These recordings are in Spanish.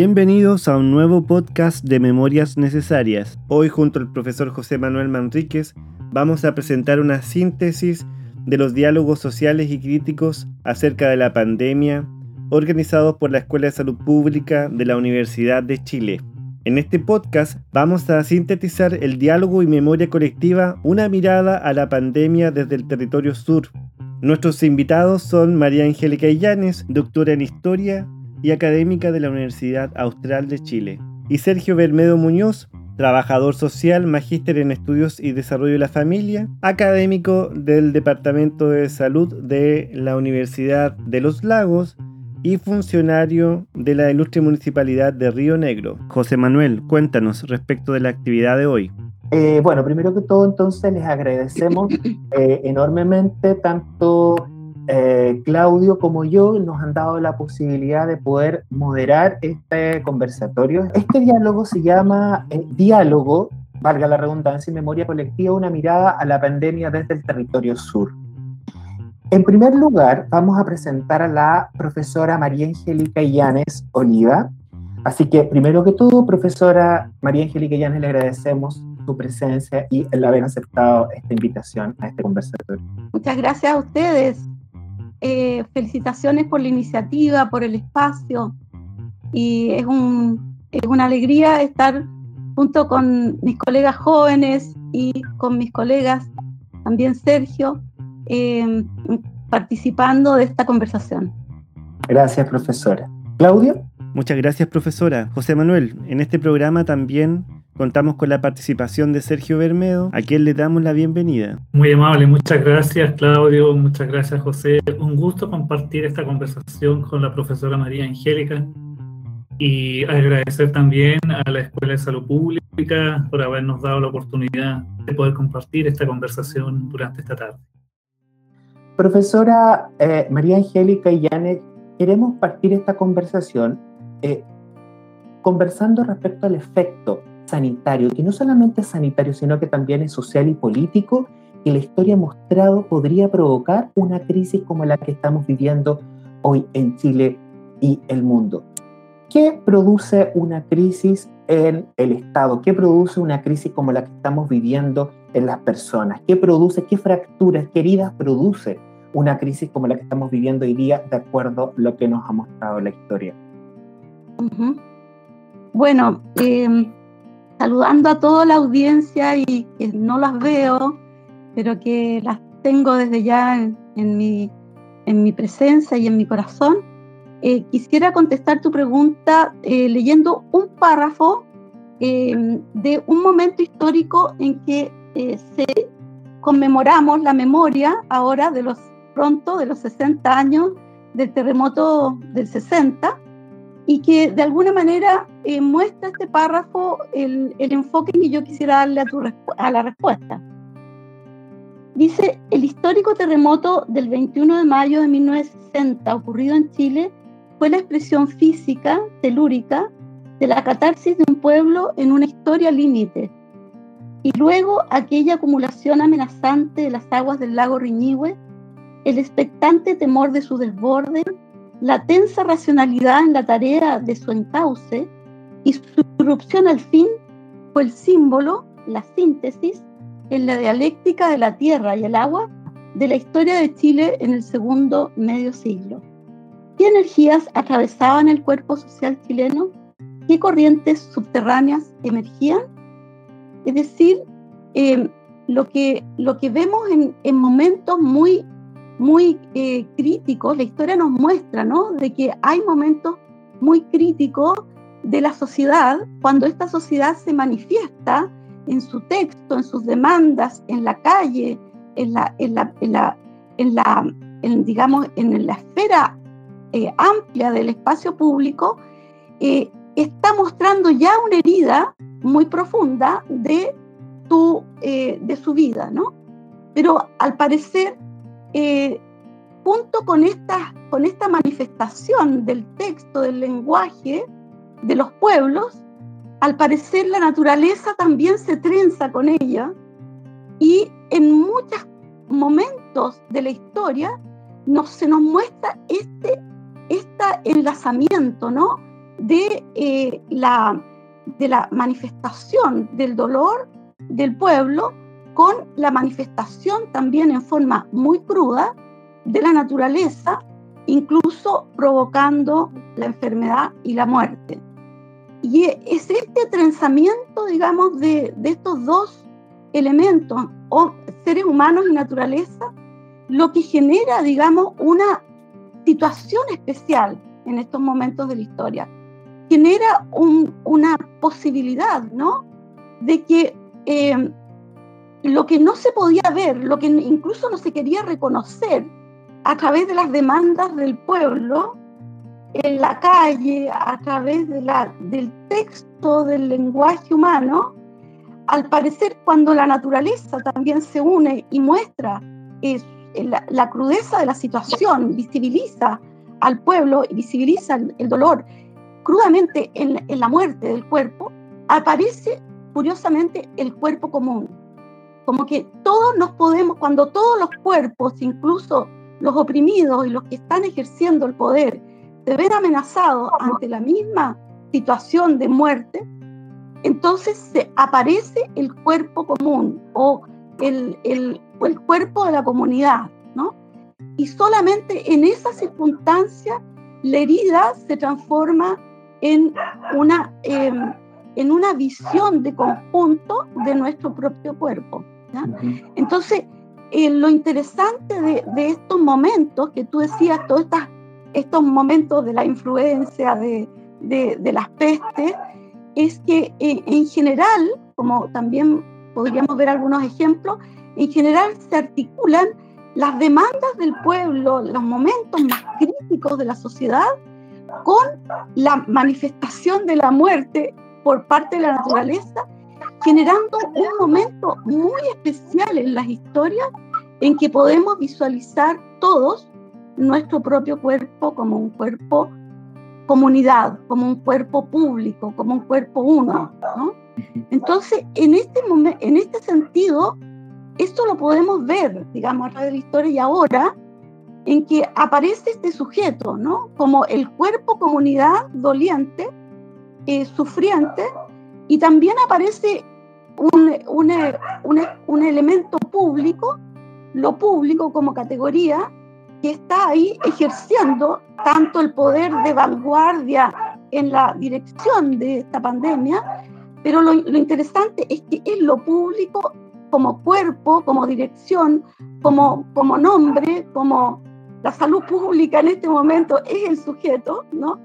Bienvenidos a un nuevo podcast de Memorias Necesarias. Hoy junto al profesor José Manuel Manríquez vamos a presentar una síntesis de los diálogos sociales y críticos acerca de la pandemia organizados por la Escuela de Salud Pública de la Universidad de Chile. En este podcast vamos a sintetizar el diálogo y memoria colectiva, una mirada a la pandemia desde el territorio sur. Nuestros invitados son María Angélica Illanes, doctora en Historia y académica de la Universidad Austral de Chile, y Sergio Bermedo Muñoz, trabajador social, magíster en estudios y desarrollo de la familia, académico del Departamento de Salud de la Universidad de los Lagos y funcionario de la ilustre municipalidad de Río Negro. José Manuel, cuéntanos respecto de la actividad de hoy. Eh, bueno, primero que todo entonces les agradecemos eh, enormemente tanto eh, Claudio como yo nos han dado la posibilidad de poder moderar este conversatorio. Este diálogo se llama eh, Diálogo, valga la redundancia, y memoria colectiva, una mirada a la pandemia desde el territorio sur. En primer lugar, vamos a presentar a la profesora María Angélica Illanes Oliva. Así que, primero que todo, profesora María Angélica Illanes, le agradecemos su presencia y el haber aceptado esta invitación a este conversatorio. Muchas gracias a ustedes eh, felicitaciones por la iniciativa, por el espacio. Y es, un, es una alegría estar junto con mis colegas jóvenes y con mis colegas, también Sergio, em, participando de esta conversación. Gracias, profesora. Claudio. Muchas gracias, profesora. José Manuel, en este programa también Contamos con la participación de Sergio Bermedo, a quien le damos la bienvenida. Muy amable, muchas gracias Claudio, muchas gracias José. Un gusto compartir esta conversación con la profesora María Angélica y agradecer también a la Escuela de Salud Pública por habernos dado la oportunidad de poder compartir esta conversación durante esta tarde. Profesora eh, María Angélica y Janet, queremos partir esta conversación eh, conversando respecto al efecto sanitario, que no solamente es sanitario, sino que también es social y político, que la historia ha mostrado podría provocar una crisis como la que estamos viviendo hoy en Chile y el mundo. ¿Qué produce una crisis en el Estado? ¿Qué produce una crisis como la que estamos viviendo en las personas? ¿Qué produce, qué fracturas, qué heridas produce una crisis como la que estamos viviendo hoy día de acuerdo a lo que nos ha mostrado la historia? Bueno, eh, saludando a toda la audiencia y que no las veo, pero que las tengo desde ya en, mi, en mi, presencia y en mi corazón. Eh, quisiera contestar tu pregunta eh, leyendo un párrafo em, de un momento histórico en que eh, se conmemoramos la memoria ahora de los pronto de los 60 años del terremoto del 60 y que de alguna manera eh, muestra este párrafo el, enfoque que yo quisiera darle a, tu, a la respuesta. Dice, el histórico terremoto del 21 de mayo de 1960 ocurrido en Chile fue la expresión física, telúrica, de la catarsis de un pueblo en una historia límite. Y luego aquella acumulación amenazante de las aguas del lago Riñihue, el expectante temor de su desborde la tensa racionalidad en la tarea de su encauce y su irrupción al fin fue el símbolo, la síntesis, en la dialéctica de la tierra y el agua de la historia de Chile en el segundo medio siglo. ¿Qué energías atravesaban el cuerpo social chileno? ¿Qué corrientes subterráneas emergían? Es decir, eh, lo, que, lo que vemos en, en momentos muy muy eh, críticos, la historia nos muestra, ¿no? De que hay momentos muy críticos de la sociedad cuando esta sociedad se manifiesta en su texto, en sus demandas, en la calle, en la, en la, en la, en la digamos, en la esfera eh, amplia del espacio público, eh, está mostrando ya una herida muy profunda de, tu, de su vida, ¿no? Pero al parecer eh, junto con esta, con esta manifestación del texto, del lenguaje de los pueblos, al parecer la naturaleza también se trenza con ella y en muchos momentos de la historia nos, se nos muestra este, este enlazamiento, ¿no? de, eh, la, de la manifestación del dolor del pueblo con la manifestación también en forma muy cruda de la naturaleza, incluso provocando la enfermedad y la muerte. Y es este trenzamiento, digamos, de, de estos dos elementos, o seres humanos y naturaleza, lo que genera, digamos, una situación especial en estos momentos de la historia. Genera una posibilidad, ¿no? De que eh, lo que no se podía ver, lo que incluso no se quería reconocer a través de las demandas del pueblo, en la calle, a través del texto, del lenguaje humano, al parecer cuando la naturaleza también se une y muestra eh, la, crudeza de la situación, visibiliza al pueblo y visibiliza el, dolor crudamente en, en la muerte del cuerpo, aparece curiosamente el cuerpo común. Como que todos nos podemos, cuando todos los cuerpos, incluso los oprimidos y los que están ejerciendo el poder, se ven amenazados ante la misma situación de muerte, entonces se aparece el cuerpo común o el, el, el cuerpo de la comunidad, ¿no? Y solamente en esa circunstancia la herida se transforma en una, em, en una visión de conjunto de nuestro propio cuerpo. Entonces, eh, lo interesante de, de, estos momentos que tú decías, todos estas, estos momentos de la influencia de, de, de las pestes, es que eh, en general, como también podríamos ver algunos ejemplos, en general se articulan las demandas del pueblo, los momentos más críticos de la sociedad, con la manifestación de la muerte por parte de la naturaleza, generando un momento muy especial en las historias en que podemos visualizar todos nuestro propio cuerpo como un cuerpo comunidad, como un cuerpo público, como un cuerpo uno. Entonces, en este, en este sentido, esto lo podemos ver, digamos, a través de la historia y ahora, en que aparece este sujeto, ¿no? Como el cuerpo comunidad doliente, eh, sufriente, y también aparece un, un, un, un elemento público, lo público como categoría, que está ahí ejerciendo tanto el poder de vanguardia en la dirección de esta pandemia, pero lo, interesante es que es lo público como cuerpo, como dirección, como, como nombre, como la salud pública en este momento es el sujeto, ¿no?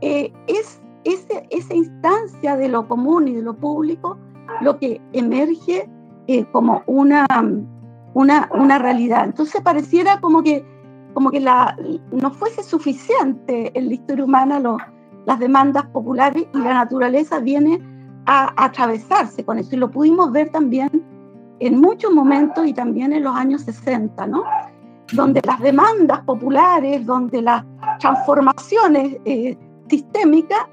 Eh, es ese, esa instancia de lo común y de lo público lo que emerge eh, como una, una, una realidad. Entonces pareciera como que como que la, no fuese suficiente en la historia humana las demandas populares y la naturaleza viene a, atravesarse con eso. Y lo pudimos ver también en muchos momentos y también en los años 60, ¿no? Donde las demandas populares, donde las transformaciones eh, sistémicas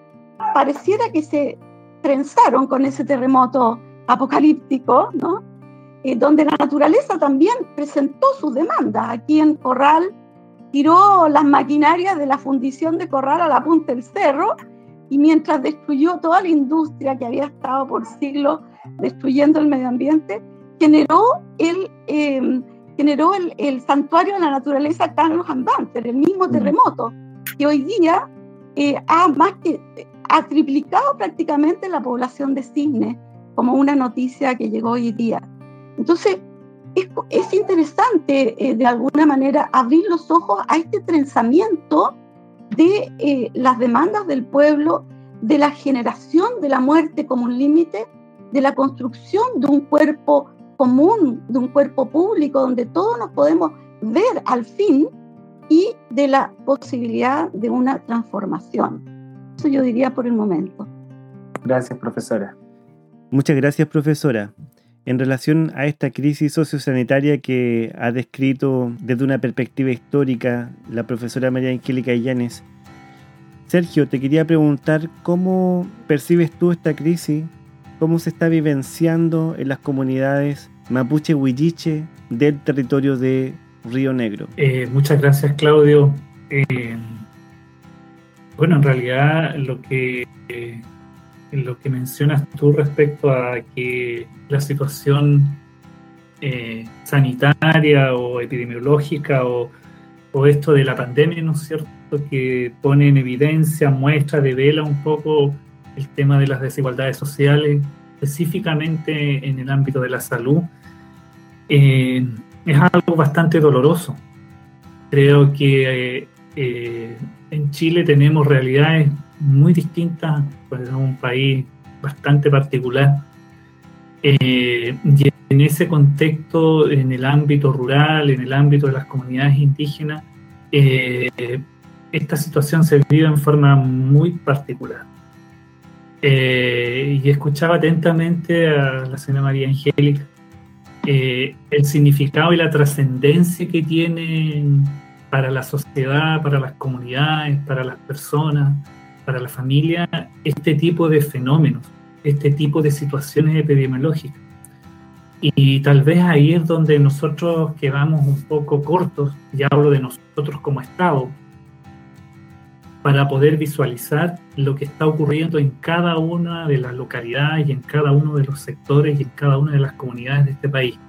pareciera que se trenzaron con ese terremoto apocalíptico, ¿no? Eh, donde la naturaleza también presentó sus demandas. Aquí en Corral tiró las maquinarias de la fundición de Corral a la punta del cerro y mientras destruyó toda la industria que había estado por siglos destruyendo el medio ambiente, generó el, em, generó el, el, santuario de la naturaleza Carlos Ambanter, el mismo mm. terremoto, que hoy día eh, ha, más que, ha triplicado prácticamente la población de cisnes, como una noticia que llegó hoy día. Entonces, es, interesante eh, de alguna manera abrir los ojos a este trenzamiento de eh, las demandas del pueblo, de la generación de la muerte como un límite, de la construcción de un cuerpo común, de un cuerpo público donde todos nos podemos ver al fin y de la posibilidad de una transformación. Eso yo diría por el momento. Gracias, profesora. Muchas gracias, profesora en relación a esta crisis sociosanitaria que ha descrito desde una perspectiva histórica la profesora María Angélica Illanes. Sergio, te quería preguntar cómo percibes tú esta crisis, cómo se está vivenciando en las comunidades mapuche huilliche del territorio de Río Negro. Eh, muchas gracias, Claudio. Eh, Bueno, en realidad lo que, lo que mencionas tú respecto a que la situación eh, sanitaria o epidemiológica o, o, esto de la pandemia, ¿no es cierto?, que pone en evidencia, muestra, devela un poco el tema de las desigualdades sociales, específicamente en el ámbito de la salud, eh, es algo bastante doloroso. Creo que eh, en Chile tenemos realidades muy distintas, pues es un país bastante particular. Eh, y en ese contexto, en el ámbito rural, en el ámbito de las comunidades indígenas, esta situación se vive en forma muy particular. y escuchaba atentamente a la señora María Angélica eh, el significado y la trascendencia que tienen para la sociedad, para las comunidades, para las personas, para la familia, este tipo de fenómenos, este tipo de situaciones epidemiológicas. Y tal vez ahí es donde nosotros quedamos un poco cortos, y hablo de nosotros como Estado, para poder visualizar lo que está ocurriendo en cada una de las localidades y en cada uno de los sectores y en cada una de las comunidades de este país.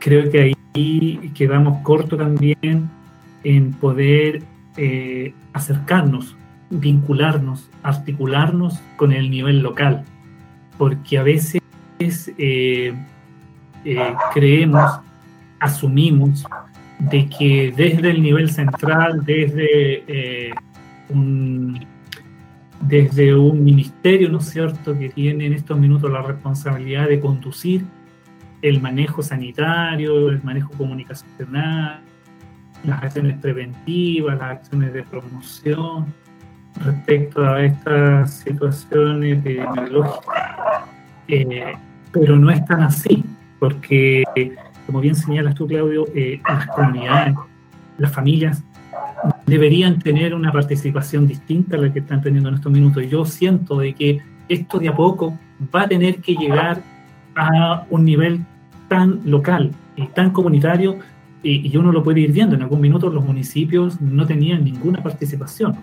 Creo que ahí quedamos cortos también en poder eh, acercarnos, vincularnos, articularnos con el nivel local, porque a veces eh, eh, creemos, asumimos de que desde el nivel central, desde desde un ministerio, ¿no es cierto?, que tiene en estos minutos la responsabilidad de conducir el manejo sanitario, el manejo comunicacional, las acciones preventivas, las acciones de promoción respecto a estas situaciones epidemiológicas. Eh, pero no es tan así, porque, como bien señalas tú, Claudio, eh, las comunidades, las familias deberían tener una participación distinta a la que están teniendo en estos minutos. Yo siento de que esto de a poco va a tener que llegar a un nivel tan local y tan comunitario y, uno lo puede ir viendo. En algún minuto los municipios no tenían ninguna participación.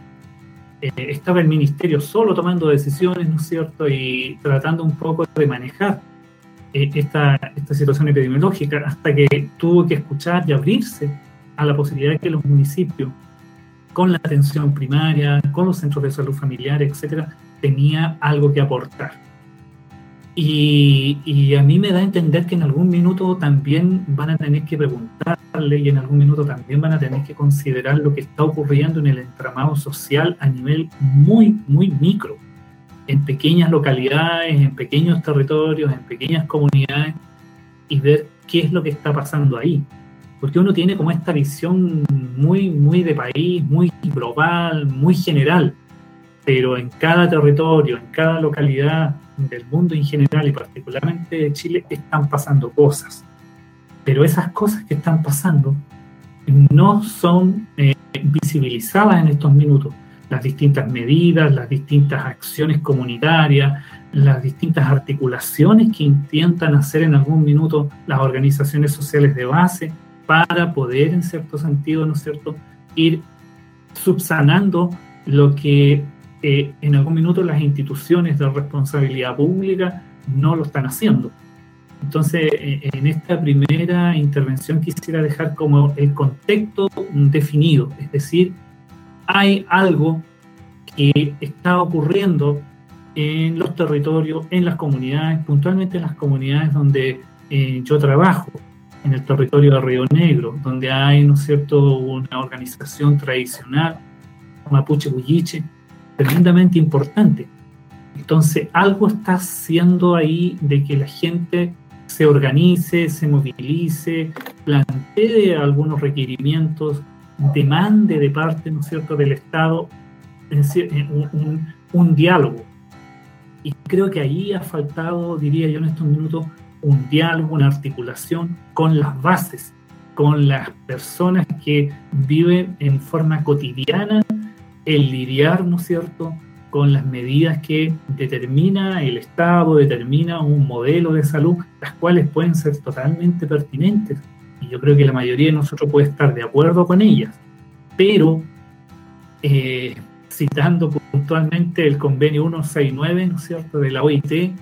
Eh, estaba el ministerio solo tomando decisiones, ¿no es cierto? Y tratando un poco de manejar eh, esta, esta situación epidemiológica hasta que tuvo que escuchar y abrirse a la posibilidad de que los municipios, con la atención primaria, con los centros de salud familiar, etcétera, tenía algo que aportar. Y, y, a mí me da a entender que en algún minuto también van a tener que preguntarle y en algún minuto también van a tener que considerar lo que está ocurriendo en el entramado social a nivel muy, muy micro, en pequeñas localidades, en pequeños territorios, en pequeñas comunidades y ver qué es lo que está pasando ahí. Porque uno tiene como esta visión muy, muy de país, muy global, muy general, pero en cada territorio, en cada localidad del mundo en general y particularmente de Chile están pasando cosas. Pero esas cosas que están pasando no son eh, visibilizadas en estos minutos. Las distintas medidas, las distintas acciones comunitarias, las distintas articulaciones que intentan hacer en algún minuto las organizaciones sociales de base, para poder, en cierto sentido, ¿no es cierto?, ir subsanando lo que eh, en algún minuto las instituciones de responsabilidad pública no lo están haciendo. Entonces, eh, en esta primera intervención quisiera dejar como el contexto definido, es decir, hay algo que está ocurriendo en los territorios, en las comunidades, puntualmente en las comunidades donde eh, yo trabajo en el territorio de Río Negro, donde hay, ¿no cierto?, una organización tradicional, Mapuche Bulliche, tremendamente importante. Entonces, algo está haciendo ahí de que la gente se organice, se movilice, plantee algunos requerimientos, demande de parte, ¿no es cierto?, del Estado un, un diálogo. Y creo que ahí ha faltado, diría yo en estos minutos, un diálogo, una articulación con las bases, con las personas que viven en forma cotidiana el lidiar, ¿no es cierto?, con las medidas que determina el Estado, determina un modelo de salud, las cuales pueden ser totalmente pertinentes. Y yo creo que la mayoría de nosotros puede estar de acuerdo con ellas. Pero eh, citando puntualmente el convenio 169, ¿no es cierto?, de la OIT,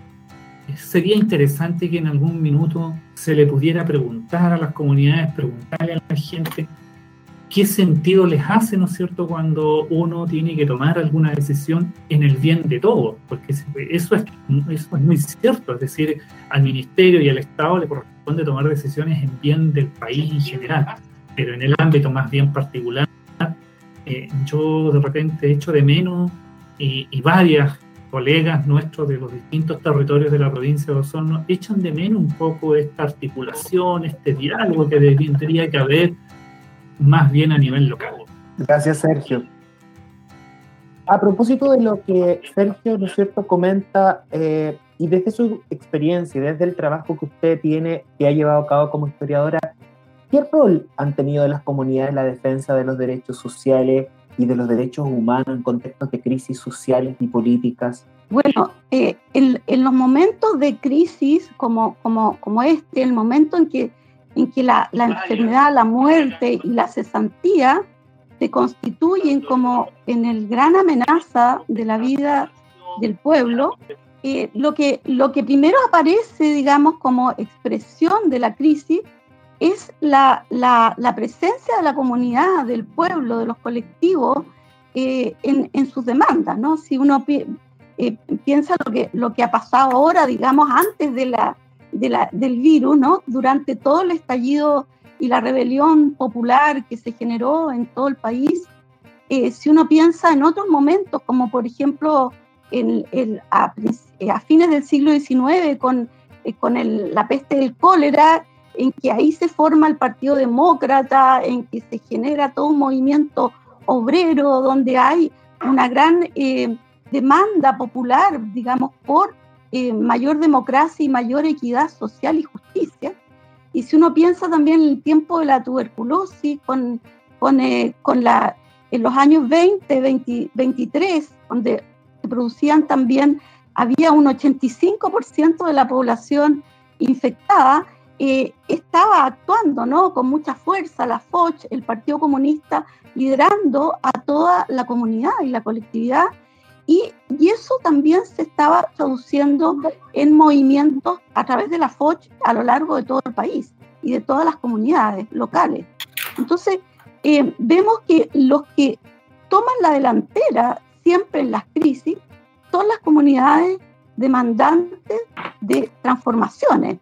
sería interesante que en algún minuto se le pudiera preguntar a las comunidades, preguntarle a la gente qué sentido les hace, ¿no es cierto?, cuando uno tiene que tomar alguna decisión en el bien de todos, porque eso es, eso es muy cierto, es decir, al Ministerio y al Estado le corresponde tomar decisiones en bien del país en general, pero en el ámbito más bien particular, eh, yo de repente echo de menos y, y varias colegas nuestros de los distintos territorios de la provincia de Osorno echan de menos un poco esta articulación, este diálogo que tendría que haber más bien a nivel local. Gracias, Sergio. A propósito de lo que Sergio, ¿no es cierto?, comenta, eh, y desde su experiencia, desde el trabajo que usted tiene, que ha llevado a cabo como historiadora, ¿qué rol han tenido las comunidades en la defensa de los derechos sociales y de los derechos humanos en contextos de crisis sociales y políticas? Bueno, eh, en, en, los momentos de crisis como, como, como este, el momento en que, en que la, la enfermedad, la muerte y la cesantía se constituyen como en el gran amenaza de la vida del pueblo, eh, lo, que, lo que primero aparece, digamos, como expresión de la crisis es la, la, la, presencia de la comunidad, del pueblo, de los colectivos eh, en, en, sus demandas, ¿no? Si uno pi eh, piensa lo que, lo que ha pasado ahora, digamos, antes de la, de la, del virus, ¿no? Durante todo el estallido y la rebelión popular que se generó en todo el país, eh, si uno piensa en otros momentos, como por ejemplo en, el, a, a, fines del siglo XIX con, el, la peste del cólera, en que ahí se forma el Partido Demócrata, en que se genera todo un movimiento obrero, donde hay una gran eh, demanda popular, digamos, por eh, mayor democracia y mayor equidad social y justicia. Y si uno piensa también en el tiempo de la tuberculosis, con, con, eh, con la, en los años 20, 20, 23, donde se producían también, había un 85% de la población infectada, eh, estaba actuando ¿no? con mucha fuerza la FOCH, el Partido Comunista, liderando a toda la comunidad y la colectividad. Y, y, eso también se estaba traduciendo en movimientos a través de la FOCH a lo largo de todo el país y de todas las comunidades locales. Entonces, eh, vemos que los que toman la delantera siempre en las crisis son las comunidades demandantes de transformaciones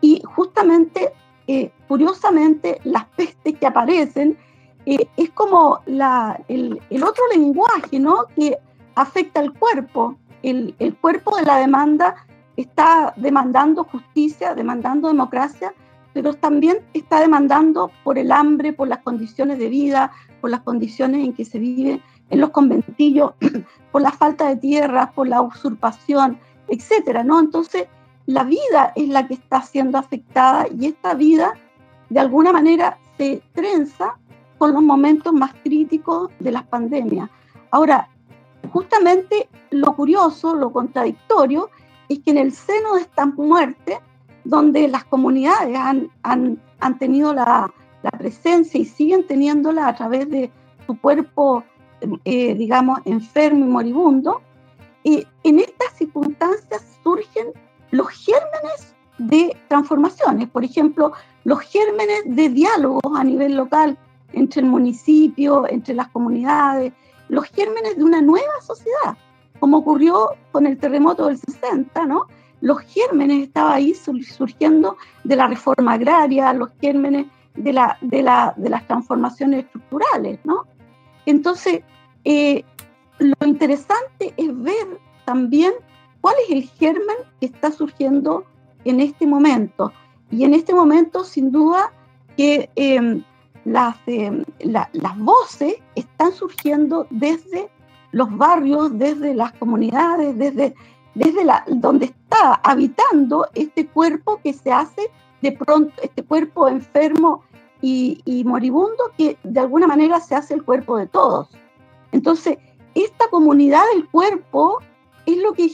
y justamente, eh, curiosamente, las pestes que aparecen eh, es como la, el, el, otro lenguaje ¿no? que afecta al cuerpo. El, el, cuerpo de la demanda está demandando justicia, demandando democracia, pero también está demandando por el hambre, por las condiciones de vida, por las condiciones en que se vive en los conventillos, por la falta de tierras, por la usurpación, etcétera, ¿no? Entonces, la vida es la que está siendo afectada y esta vida de alguna manera se trenza con los momentos más críticos de las pandemias. Ahora, justamente lo curioso, lo contradictorio, es que en el seno de esta muerte, donde las comunidades han, han, han tenido la, la, presencia y siguen teniéndola a través de su cuerpo, eh, digamos, enfermo y moribundo, eh, en estas circunstancias surgen los gérmenes de transformaciones, por ejemplo, los gérmenes de diálogos a nivel local entre el municipio, entre las comunidades, los gérmenes de una nueva sociedad, como ocurrió con el terremoto del 60, ¿no? Los gérmenes estaban ahí surgiendo de la reforma agraria, los gérmenes de, la, de, la, de las transformaciones estructurales, ¿no? Entonces, eh, lo interesante es ver también cuál es el germen que está surgiendo en este momento. Y en este momento, sin duda, que eh, las, eh, la, las voces están surgiendo desde los barrios, desde las comunidades, desde, desde donde está habitando este cuerpo que se hace de pronto, este cuerpo enfermo y, y moribundo que de alguna manera se hace el cuerpo de todos. Entonces, esta comunidad del cuerpo es lo que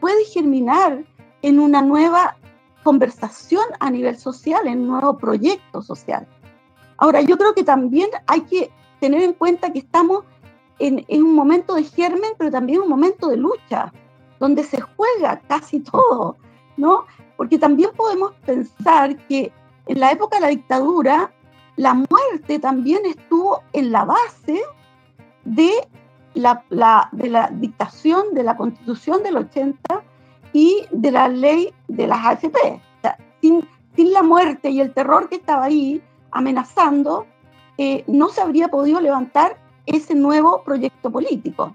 puede germinar en una nueva conversación a nivel social, en un nuevo proyecto social. Ahora, yo creo que también hay que tener en cuenta que estamos en, un momento de germen, pero también un momento de lucha, donde se juega casi todo, ¿no? Porque también podemos pensar que en la época de la dictadura, la muerte también estuvo en la base de la, de la dictación de la constitución del 80 y de la ley de las AFP. sin la muerte y el terror que estaba ahí amenazando, eh, no se habría podido levantar ese nuevo proyecto político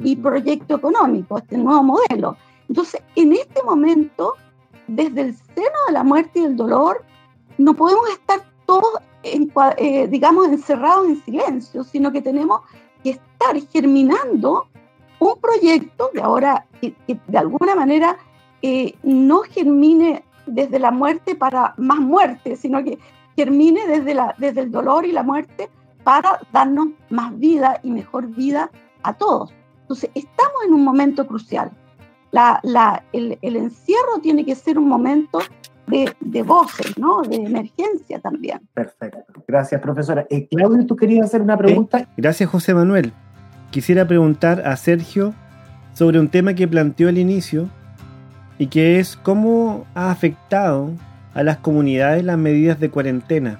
y proyecto económico, este nuevo modelo. Entonces, en este momento, desde el seno de la muerte y el dolor, no podemos estar todos, eh, digamos, encerrados en silencio, sino que tenemos que estar germinando un proyecto que ahora, que, de alguna manera, eh, no germine desde la muerte para más muerte, sino que germine desde, la, desde el dolor y la muerte para darnos más vida y mejor vida a todos. Entonces, estamos en un momento crucial. La, la, el, el, encierro tiene que ser un momento de, de, voces, ¿no? De emergencia también. Perfecto. Gracias, profesora. Eh, Claudio, tú querías hacer una pregunta. Eh, gracias, José Manuel. Quisiera preguntar a Sergio sobre un tema que planteó al inicio y que es cómo ha afectado a las comunidades las medidas de cuarentena,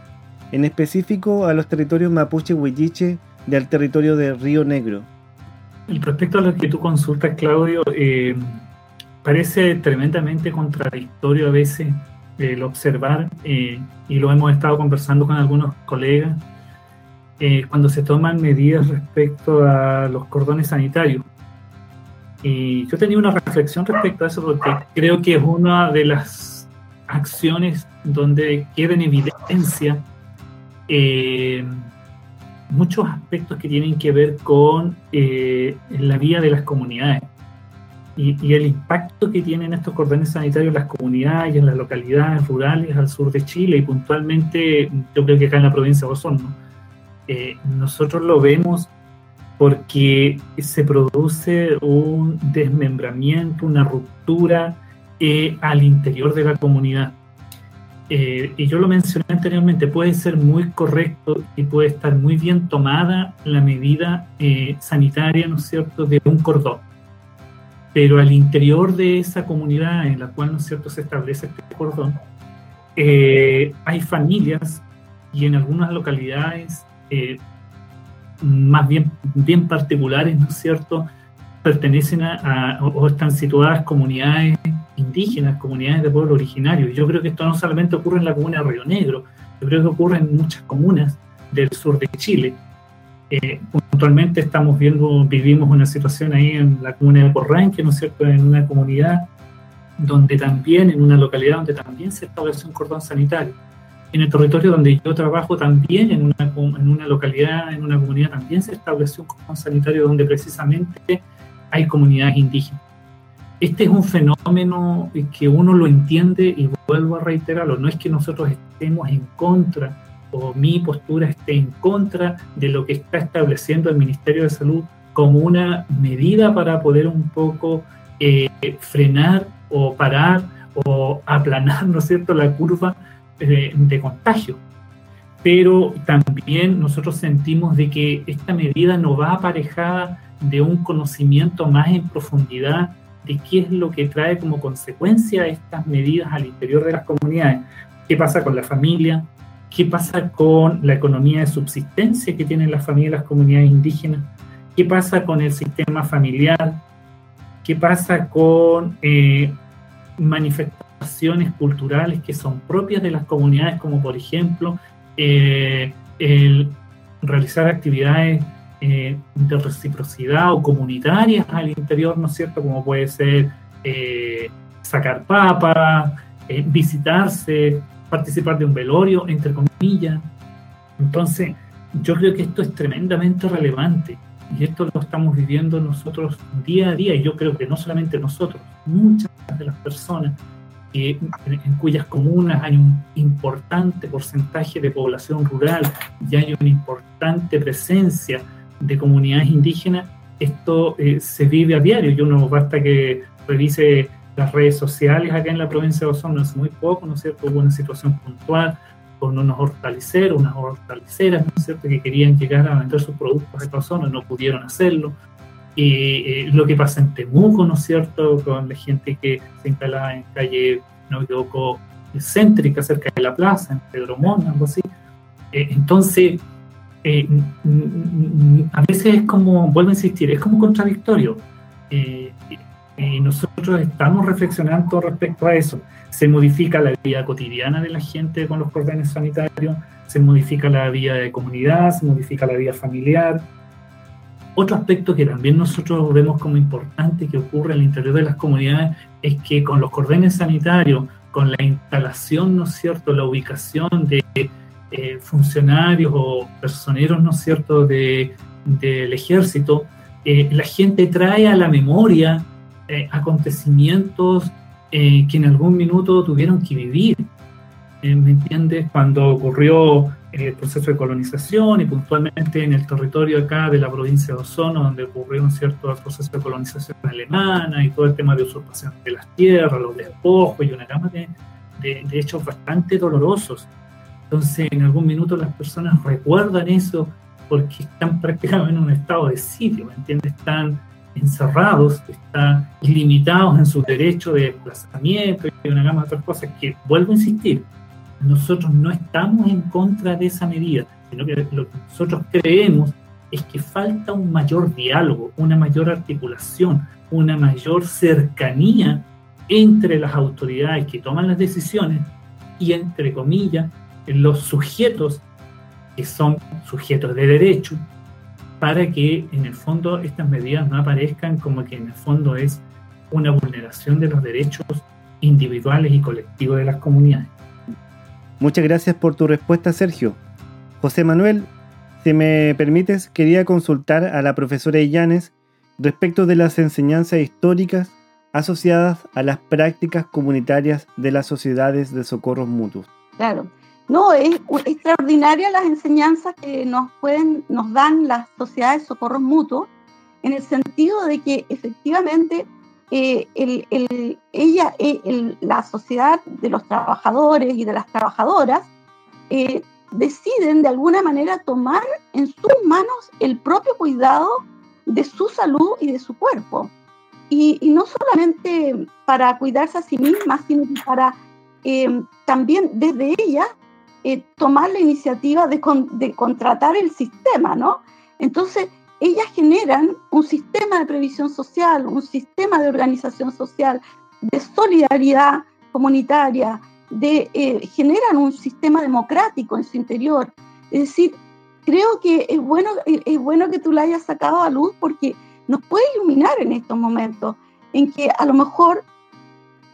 en específico a los territorios mapuche huilliche del territorio de Río Negro. Y respecto a lo que tú consultas, Claudio, eh, parece tremendamente contradictorio a veces el observar, eh, y lo hemos estado conversando con algunos colegas, eh, cuando se toman medidas respecto a los cordones sanitarios. Y yo tenía una reflexión respecto a eso porque creo que es una de las acciones donde queda en evidencia eh, muchos aspectos que tienen que ver con eh, la vida de las comunidades y, el impacto que tienen estos cordones sanitarios en las comunidades y en las localidades rurales al sur de Chile y puntualmente yo creo que acá en la provincia de Osorno. Eh, nosotros lo vemos porque se produce un desmembramiento, una ruptura eh, al interior de la comunidad. Eh, y yo lo mencioné anteriormente, puede ser muy correcto y puede estar muy bien tomada la medida eh, sanitaria, ¿no es cierto?, de un cordón. Pero al interior de esa comunidad en la cual, ¿no es cierto?, se establece este cordón, hay familias y en algunas localidades más bien, bien particulares, ¿no es cierto?, pertenecen a, o están situadas comunidades indígenas, comunidades de pueblo originario. Yo creo que esto no solamente ocurre en la comuna de Río Negro, yo creo que ocurre en muchas comunas del sur de Chile. Eh, puntualmente estamos viendo, vivimos una situación ahí en la comuna de Porranque, ¿no es cierto?, en una comunidad donde también, en una localidad donde también se establece un cordón sanitario. En el territorio donde yo trabajo también, en una, en una localidad, en una comunidad también se estableció un cordón sanitario donde precisamente hay comunidades indígenas. Este es un fenómeno que uno lo entiende y vuelvo a reiterarlo, no es que nosotros estemos en contra o mi postura esté en contra de lo que está estableciendo el Ministerio de Salud como una medida para poder un poco eh, frenar o parar o aplanar, ¿no es cierto?, la curva de, de contagio. Pero también nosotros sentimos de que esta medida no va aparejada de un conocimiento más en profundidad de qué es lo que trae como consecuencia estas medidas al interior de las comunidades. ¿Qué pasa con la familia? ¿Qué pasa con la economía de subsistencia que tienen las familias y las comunidades indígenas? ¿Qué pasa con el sistema familiar? ¿Qué pasa con eh, manifestaciones culturales que son propias de las comunidades, como por ejemplo eh, el realizar actividades eh, de reciprocidad o comunitarias al interior, ¿no es cierto? Como puede ser eh, sacar papa, eh, visitarse, participar de un velorio, entre comillas. Entonces, yo creo que esto es tremendamente relevante y esto lo estamos viviendo nosotros día a día y yo creo que no solamente nosotros, muchas de las personas en, en, cuyas comunas hay un importante porcentaje de población rural y hay una importante presencia de comunidades indígenas, esto eh, se vive a diario. Yo no basta que revise las redes sociales acá en la provincia de Osorno hace muy poco, ¿no es cierto? Hubo una situación puntual con unos hortaliceros, unas hortaliceras, ¿no es cierto?, que querían llegar a vender sus productos a esta zona, no pudieron hacerlo. Y lo que pasa en Temuco, ¿no es cierto?, con la gente que se instalaba en calle, no me equivoco, céntrica, cerca de la plaza, en Pedro Mona, algo así. entonces, eh, a veces es como, vuelvo a insistir, es como contradictorio. Eh, y nosotros estamos reflexionando respecto a eso. Se modifica la vida cotidiana de la gente con los cordones sanitarios, se modifica la vida de comunidad, se modifica la vida familiar. Otro aspecto que también nosotros vemos como importante que ocurre el interior de las comunidades es que con los cordones sanitarios, con la instalación, ¿no es cierto?, la ubicación de eh, funcionarios o personeros, ¿no es cierto?, del ejército, eh, la gente trae a la memoria eh, acontecimientos que en algún minuto tuvieron que vivir. ¿Me entiendes? Cuando ocurrió el proceso de colonización y puntualmente en el territorio acá de la provincia de Ozono, donde ocurrió un cierto proceso de colonización alemana y todo el tema de usurpación de las tierras, los despojos y una gama de, de hechos bastante dolorosos entonces, en algún minuto las personas recuerdan eso porque están prácticamente en un estado de sitio, ¿me entiendes? Están encerrados, están limitados en su derecho de desplazamiento y una gama de otras cosas que, vuelvo a insistir, nosotros no estamos en contra de esa medida, sino que lo que nosotros creemos es que falta un mayor diálogo, una mayor articulación, una mayor cercanía entre las autoridades que toman las decisiones y, entre comillas, los sujetos que son sujetos de derecho para que en el fondo estas medidas no aparezcan como que en el fondo es una vulneración de los derechos individuales y colectivos de las comunidades. Muchas gracias por tu respuesta, Sergio. José Manuel, si me permites, quería consultar a la profesora Illanes respecto de las enseñanzas históricas asociadas a las prácticas comunitarias de las sociedades de socorros mutuos. Claro, no, es extraordinaria las enseñanzas que nos pueden, nos dan las sociedades de socorros mutuos, en el sentido de que efectivamente eh, ella, eh, la sociedad de los trabajadores y de las trabajadoras eh, deciden de alguna manera tomar en sus manos el propio cuidado de su salud y de su cuerpo. Y, no solamente para cuidarse a sí mismas, sino para también desde ella eh, tomar la iniciativa de, contratar el sistema, ¿no? Entonces, ellas generan un sistema de previsión social, un sistema de organización social, de solidaridad comunitaria, de, eh, generan un sistema democrático en su interior. Es decir, creo que es bueno, es bueno que tú la hayas sacado a luz porque nos puede iluminar en estos momentos en que a lo mejor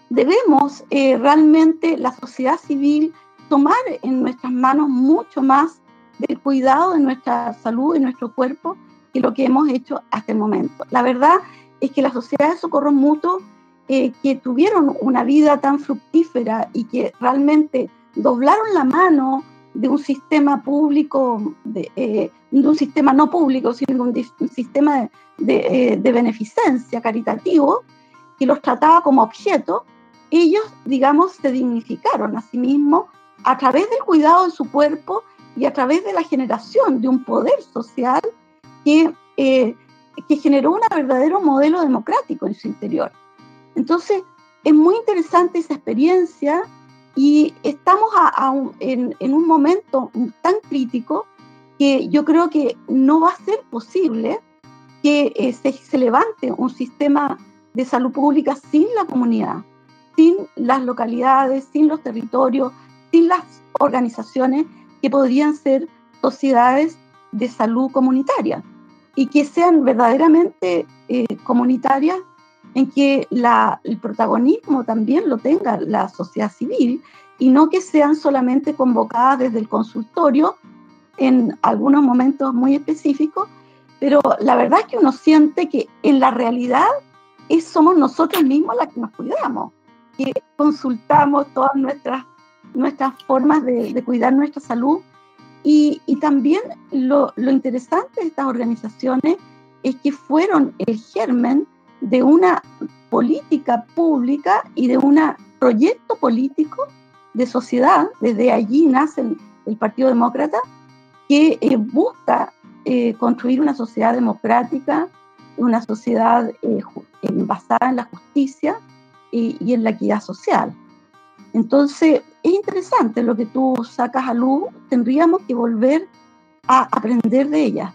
debemos eh, realmente la sociedad civil tomar en nuestras manos mucho más del cuidado de nuestra salud y nuestro cuerpo que lo que hemos hecho hasta el momento. La verdad es que las sociedades de socorro mutuo eh, que tuvieron una vida tan fructífera y que realmente doblaron la mano de un sistema público, de, eh, un sistema no público, sino de un, sistema de, eh, de, beneficencia caritativo, que los trataba como objeto, ellos, digamos, se dignificaron a sí mismos a través del cuidado de su cuerpo y a través de la generación de un poder social que, eh, que generó un verdadero modelo democrático en su interior. Entonces, es muy interesante esa experiencia y estamos en, un momento tan crítico que yo creo que no va a ser posible que eh, se, se levante un sistema de salud pública sin la comunidad, sin las localidades, sin los territorios, sin las organizaciones que podrían ser sociedades de salud comunitaria y que sean verdaderamente eh, comunitarias en que el protagonismo también lo tenga la sociedad civil y no que sean solamente convocadas desde el consultorio en algunos momentos muy específicos, pero la verdad es que uno siente que en la realidad es, somos nosotros mismos las que nos cuidamos, que consultamos todas nuestras nuestras formas de, cuidar nuestra salud. Y, también lo, interesante de estas organizaciones es que fueron el germen de una política pública y de un proyecto político de sociedad, desde allí nace el, Partido Demócrata, que eh, busca eh, construir una sociedad democrática, una sociedad eh, basada en la justicia y, en la equidad social. Entonces, es interesante lo que tú sacas a luz, tendríamos que volver a aprender de ella.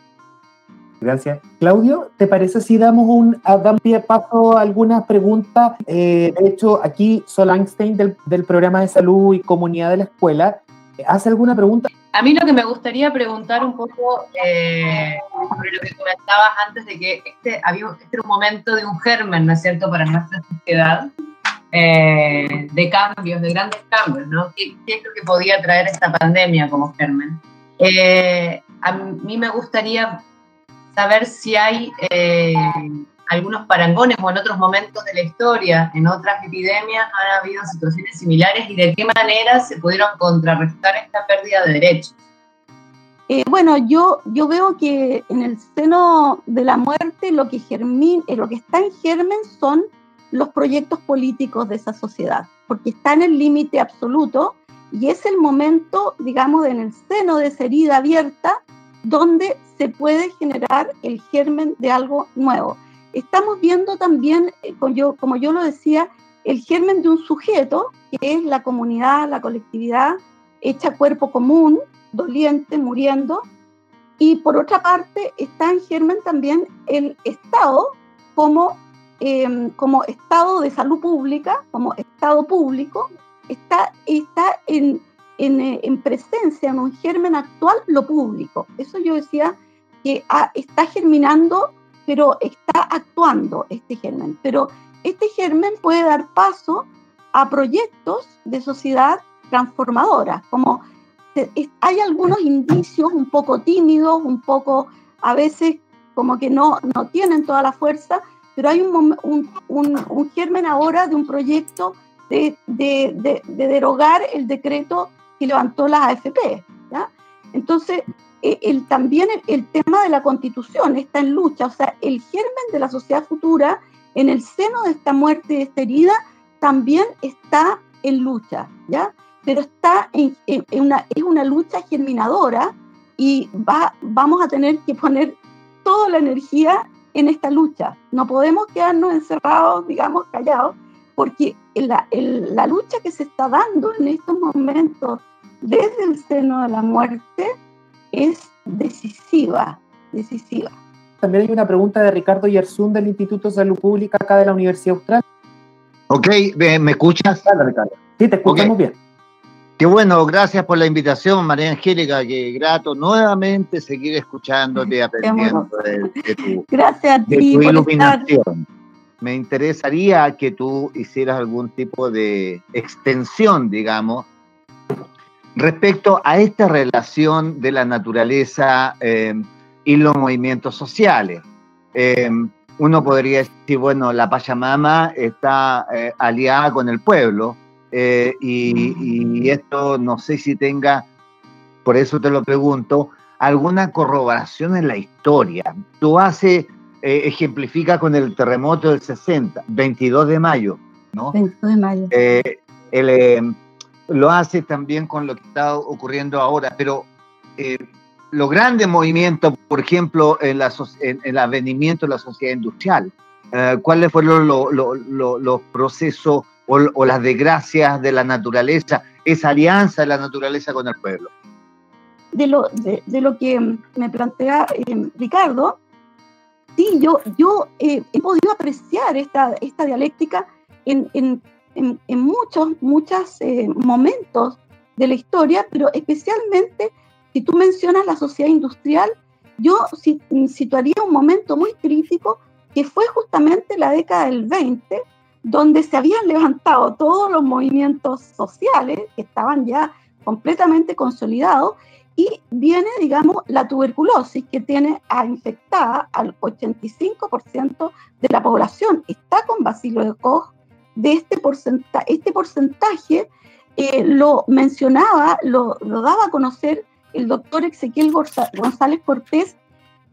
Gracias. Claudio, ¿te parece si damos un pie paso a algunas preguntas? Eh, de hecho, aquí Sol Einstein del, del, programa de salud y comunidad de la escuela hace alguna pregunta. A mí lo que me gustaría preguntar un poco eh, sobre lo que comentabas antes de que este, había, este era un momento de un germen, ¿no es cierto?, para nuestra sociedad, eh, de cambios, de grandes cambios, ¿no? ¿Qué, ¿Qué, es lo que podía traer esta pandemia como germen? a mí me gustaría saber si hay eh, algunos parangones o en otros momentos de la historia, en otras epidemias, han habido situaciones similares y de qué manera se pudieron contrarrestar esta pérdida de derechos. Eh, bueno, yo, yo veo que en el seno de la muerte lo que, germin, eh, lo que está en germen son los proyectos políticos de esa sociedad, porque está en el límite absoluto y es el momento, digamos, en el seno de esa herida abierta donde se puede generar el germen de algo nuevo. Estamos viendo también, eh, como yo lo decía, el germen de un sujeto, que es la comunidad, la colectividad, hecha cuerpo común, doliente, muriendo. Y por otra parte, está en germen también el Estado como, em, como Estado de salud pública, como Estado público, está, está en, eh, en, presencia, en un germen actual, lo público. Eso yo decía que ah, está germinando, pero está actuando este germen. Pero este germen puede dar paso a proyectos de sociedad transformadora, como hay algunos indicios un poco tímidos, un poco a veces como que no, no tienen toda la fuerza, pero hay un, un, un, germen ahora de un proyecto de, de, de, de, derogar el decreto que levantó las AFP. ¿ya? Entonces, eh, el, también el, tema de la constitución está en lucha, o sea, el germen de la sociedad futura en el seno de esta muerte y esta herida también está en lucha, ¿ya? Pero está en, una, es una lucha germinadora y va, vamos a tener que poner toda la energía en esta lucha. No podemos quedarnos encerrados, digamos, callados, porque la, la lucha que se está dando en estos momentos desde el seno de la muerte es decisiva, decisiva. También hay una pregunta de Ricardo Yerzún del Instituto de Salud Pública acá de la Universidad Austral. Ok, ¿me escuchas? Sí, te escuchamos bien. Qué bueno, gracias por la invitación, María Angélica, qué grato nuevamente seguir escuchándote y aprendiendo de, tu, gracias a ti iluminación me interesaría que tú hicieras algún tipo de extensión, digamos, respecto a esta relación de la naturaleza eh, y los movimientos sociales. Eh, uno podría decir, bueno, la Pachamama está eh, aliada con el pueblo y, y, esto no sé si tenga, por eso te lo pregunto, alguna corroboración en la historia. Tú haces eh, ejemplifica con el terremoto del 60, 22 de mayo, ¿no? 22 de mayo. Lo hace también con lo que está ocurriendo ahora, pero los grandes movimientos, por ejemplo, en, la, en, el avenimiento de la sociedad industrial, ¿cuáles fueron los procesos o, las desgracias de la naturaleza, esa alianza de la naturaleza con el pueblo? De lo, de, lo que me plantea Ricardo, sí, yo, yo eh, he podido apreciar esta, esta dialéctica en, en, en, muchos, muchos eh, momentos de la historia, pero especialmente si tú mencionas la sociedad industrial, yo situaría un momento muy crítico que fue justamente la década del 20, donde se habían levantado todos los movimientos sociales que estaban ya completamente consolidados y viene, digamos, la tuberculosis que tiene a infectada al 85% de la población. Está con bacilo de Koch. De este, porcentaje, este porcentaje eh, lo mencionaba, lo, lo, daba a conocer el doctor Ezequiel González Cortés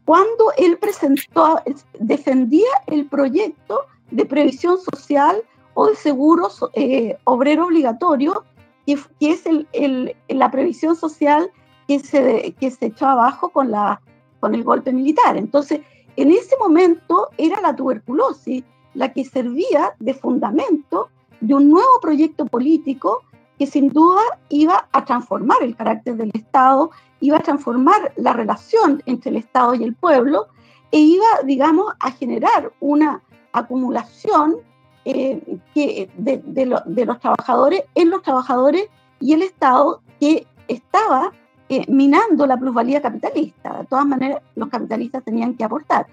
cuando él presentó, defendía el proyecto de previsión social o de seguro eh, obrero obligatorio que, es el, la previsión social que se, que se echó abajo con, la, con el golpe militar. Entonces, en ese momento era la tuberculosis la que servía de fundamento de un nuevo proyecto político que sin duda iba a transformar el carácter del Estado, iba a transformar la relación entre el Estado y el pueblo e iba, digamos, a generar una acumulación eh, de, los trabajadores en los trabajadores y el Estado que estaba eh, minando la plusvalía capitalista. De todas maneras, los capitalistas tenían que aportar.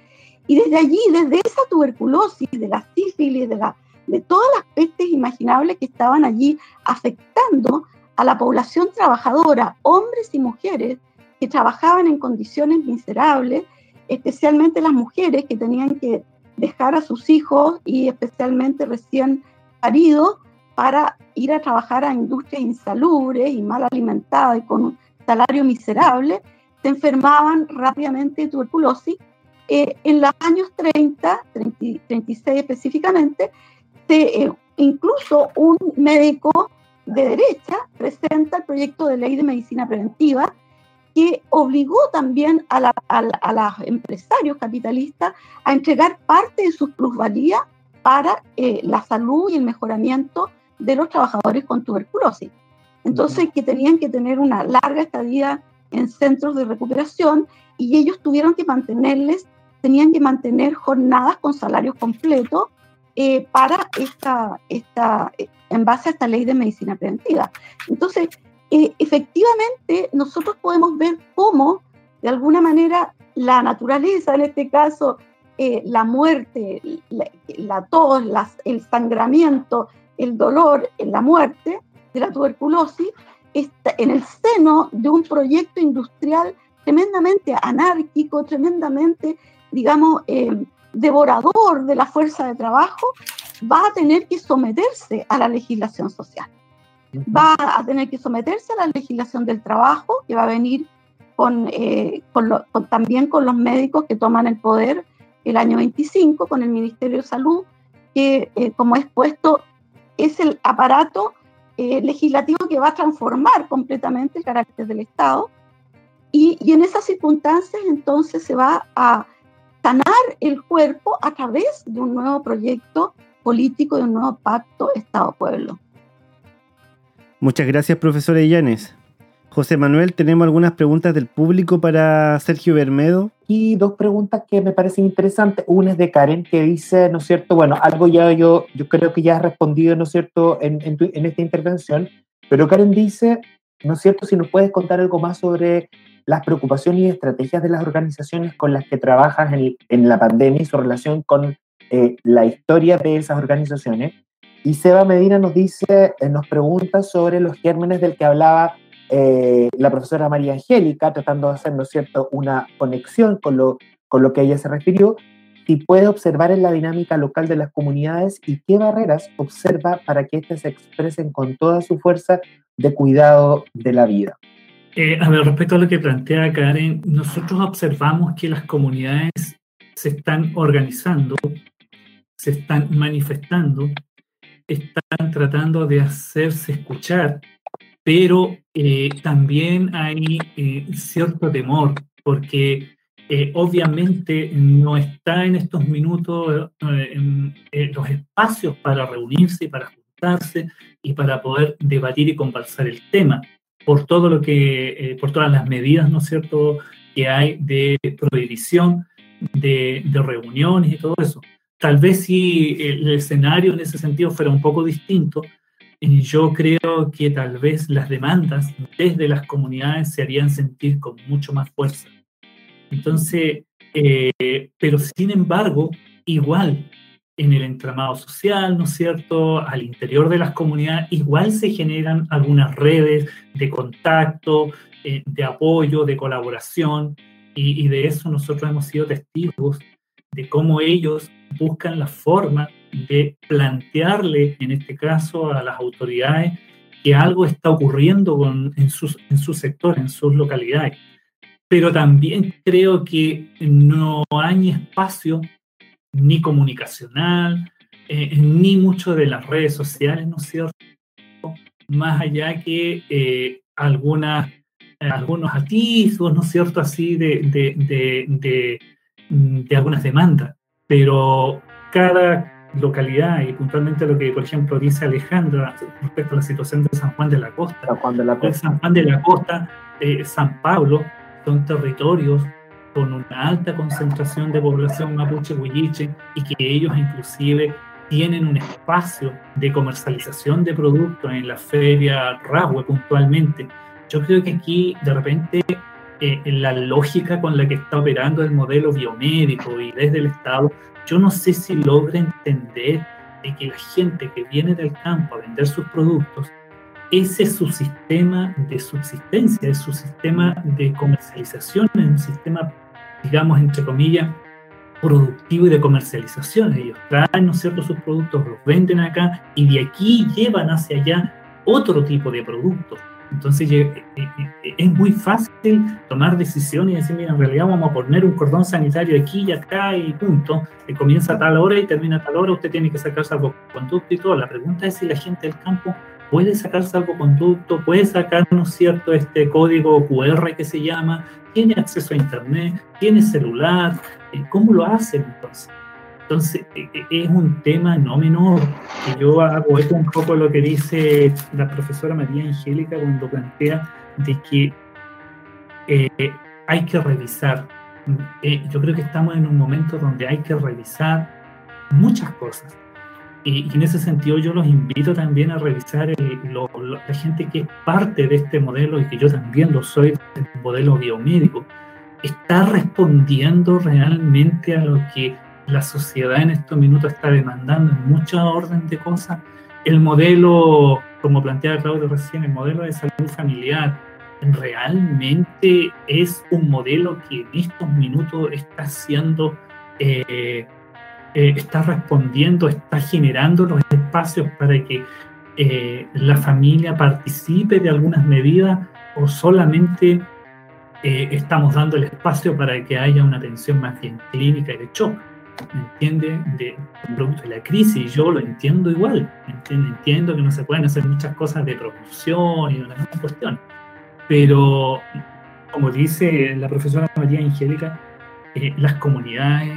Y desde allí, desde esa tuberculosis, de la sífilis, de, la, de todas las pestes imaginables que estaban allí afectando a la población trabajadora, hombres y mujeres que trabajaban en condiciones miserables, especialmente las mujeres que tenían que dejar a sus hijos y especialmente recién paridos para ir a trabajar a industrias insalubres y mal alimentadas y con un salario miserable, se enfermaban rápidamente de tuberculosis. Eh, en los años 30, 36 específicamente, eh, incluso un médico de derecha presenta el proyecto de ley de medicina preventiva que obligó también a, los empresarios capitalistas a entregar parte de sus plusvalías para eh, la salud y el mejoramiento de los trabajadores con tuberculosis. Entonces, que tenían que tener una larga estadía en centros de recuperación y ellos tuvieron que mantenerles, tenían que mantener jornadas con salarios completos eh, para esta, esta, en base a esta ley de medicina preventiva. Entonces, eh, efectivamente nosotros podemos ver cómo, de alguna manera, la naturaleza, en este caso, eh, la muerte, la, tos, el sangramiento, el dolor, la muerte de la tuberculosis, está en el seno de un proyecto industrial tremendamente anárquico, tremendamente, digamos, eh, devorador de la fuerza de trabajo, va a tener que someterse a la legislación social. Va a tener que someterse a la legislación del trabajo, que va a venir con, eh, también con los médicos que toman el poder el año 25, con el Ministerio de Salud, que eh, como he expuesto es el aparato eh, legislativo que va a transformar completamente el carácter del Estado. Y, y en esas circunstancias entonces se va a sanar el cuerpo a través de un nuevo proyecto político, de un nuevo pacto Estado-Pueblo. Muchas gracias, profesora Illanes. José Manuel, tenemos algunas preguntas del público para Sergio Bermedo. Y dos preguntas que me parecen interesantes. Una es de Karen, que dice, ¿no es cierto? Bueno, algo ya yo, yo creo que ya has respondido, ¿no es cierto?, en, en, esta intervención. Pero Karen dice, ¿no es cierto?, si nos puedes contar algo más sobre las preocupaciones y estrategias de las organizaciones con las que trabajas en, en la pandemia y su relación con eh, la historia de esas organizaciones. Y Seba Medina nos dice, eh, nos pregunta sobre los gérmenes del que hablaba eh, la profesora María Angélica, tratando de hacer, ¿no es cierto?, una conexión con lo, con lo que ella se refirió, si puede observar en la dinámica local de las comunidades y qué barreras observa para que éstas se expresen con toda su fuerza de cuidado de la vida. Eh, a ver, respecto a lo que plantea Karen, nosotros observamos que las comunidades se están organizando, se están manifestando están tratando de hacerse escuchar, pero eh, también hay eh, cierto temor, porque eh, obviamente no está en estos minutos en, los espacios para reunirse y para juntarse y para poder debatir y conversar el tema, por todo lo que, por todas las medidas, ¿no es cierto?, que hay de prohibición de, de reuniones y todo eso. Tal vez si el escenario en ese sentido fuera un poco distinto, eh, yo creo que tal vez las demandas desde las comunidades se harían sentir con mucho más fuerza. Entonces, eh, pero sin embargo, igual en el entramado social, ¿no es cierto? Al interior de las comunidades, igual se generan algunas redes de contacto, eh, de apoyo, de colaboración, y, y, de eso nosotros hemos sido testigos de cómo ellos buscan la forma de plantearle, en este caso, a las autoridades que algo está ocurriendo en, sus, en su sector, en sus localidades. Pero también creo que no hay espacio ni comunicacional, eh, ni mucho de las redes sociales, ¿no es cierto?, más allá que eh, algunas, algunos atisbos, ¿no es cierto?, así de, de algunas demandas. Pero cada localidad y puntualmente lo que, por ejemplo, dice Alejandra respecto a la situación de San Juan de la Costa. San Juan de la Costa, San, Juan de la Costa eh, San Pablo son territorios con una alta concentración de población mapuche huilliche y que ellos inclusive tienen un espacio de comercialización de productos en la feria Rahue puntualmente. Yo creo que aquí de repente eh, la lógica con la que está operando el modelo biomédico y desde el Estado, yo no sé si logra entender de que la gente que viene del campo a vender sus productos, ese es su sistema de subsistencia, es su sistema de comercialización, es un sistema, digamos, entre comillas, productivo y de comercialización. Ellos traen, ¿no es cierto?, sus productos, los venden acá y de aquí llevan hacia allá otro tipo de productos. Entonces eh, eh, eh, es muy fácil tomar decisiones y decir, mira, en realidad vamos a poner un cordón sanitario aquí y acá y punto, comienza a tal hora y termina a tal hora, usted tiene que sacar salvoconducto y todo. La pregunta es si la gente del campo puede sacar salvoconducto, puede sacar, ¿no es cierto?, este código QR que se llama, tiene acceso a Internet, tiene celular, ¿cómo lo hacen entonces? Entonces, e, e, es un tema no menor, que yo hago esto un poco lo que dice la profesora María Angélica cuando plantea de que eh, hay que revisar. Eh, yo creo que estamos en un momento donde hay que revisar muchas cosas. Y, en ese sentido yo los invito también a revisar la gente que es parte de este modelo y que yo también lo soy, del modelo biomédico. ¿Está respondiendo realmente a lo que la sociedad en estos minutos está demandando en mucha orden de cosas. El modelo, como planteaba Claudio recién, el modelo de salud familiar, realmente es un modelo que en estos minutos está haciendo, eh, eh, está respondiendo, está generando los espacios para que eh, la familia participe de algunas medidas o solamente estamos dando el espacio para que haya una atención más bien clínica y de choque. ¿Me entiende? De, producto de la crisis, yo lo entiendo igual, ¿entiende? entiendo que no se pueden hacer muchas cosas de promoción y una cuestión, pero como dice la profesora María Angélica, eh, las comunidades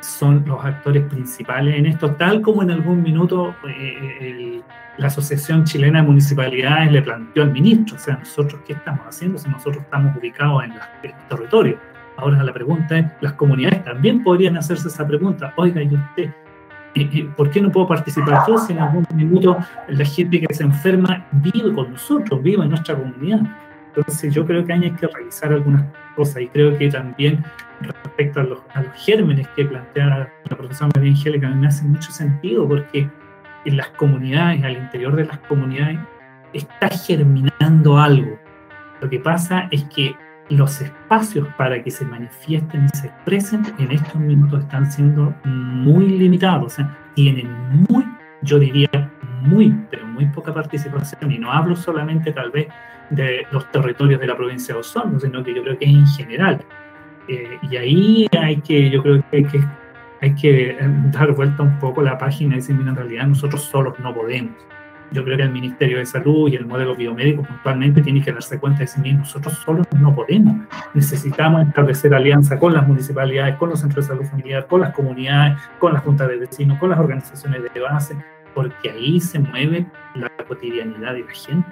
son los actores principales en esto, tal como en algún minuto eh, la Asociación Chilena de Municipalidades le planteó al ministro, o sea, nosotros qué estamos haciendo si nosotros estamos ubicados en los territorios Ahora la pregunta es, las comunidades también podrían hacerse esa pregunta. Oiga, ¿y usted ¿por qué no puedo participar yo si en algún minuto la gente que se enferma vive con nosotros, vive en nuestra comunidad? Entonces yo creo que hay que revisar algunas cosas y creo que también respecto a los, a los gérmenes que plantea la profesora María Angélica, me hace mucho sentido porque en las comunidades, al interior de las comunidades, está germinando algo. Lo que pasa es que los espacios para que se manifiesten y se expresen en estos minutos están siendo muy limitados. Sea, tienen muy, yo diría, muy, pero muy poca participación. Y no hablo solamente tal vez de los territorios de la provincia de Osorno, sino que yo creo que es en general. Eh, y ahí hay que, yo creo que hay que, hay que eh, dar vuelta un poco la página y decir, mira, en realidad nosotros solos no podemos yo creo que el Ministerio de Salud y el modelo biomédico puntualmente tienen que darse cuenta de decir, nosotros solos no podemos. Necesitamos establecer alianza con las municipalidades, con los centros de salud familiar, con las comunidades, con las juntas de vecinos, con las organizaciones de base, porque ahí se mueve la cotidianidad de la gente.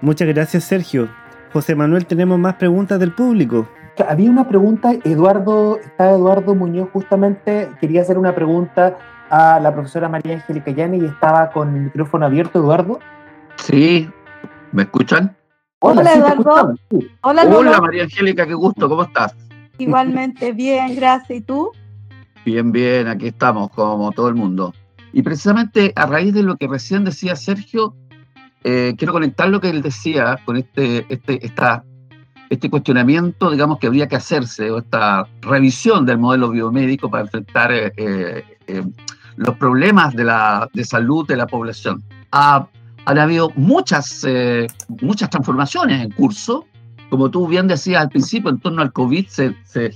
Muchas gracias, Sergio. José Manuel, tenemos más preguntas del público. Había una pregunta, Eduardo, está Eduardo Muñoz justamente, quería hacer una pregunta a la profesora María Angélica Llane y estaba con el micrófono abierto, Eduardo. Sí, ¿me escuchan? Hola, Eduardo. Hola, Hola María Angélica, qué gusto, ¿cómo estás? Igualmente, bien, gracias. ¿Y tú? Bien, bien, aquí estamos, como todo el mundo. Y precisamente a raíz de lo que recién decía Sergio, eh, quiero conectar lo que él decía con este, este, esta, este cuestionamiento, digamos, que habría que hacerse, o esta revisión del modelo biomédico para enfrentar eh, eh, los problemas de, la, de salud de la población. Ha, han habido muchas, eh, muchas transformaciones en curso. Como tú bien decías al principio, en torno al COVID se, se,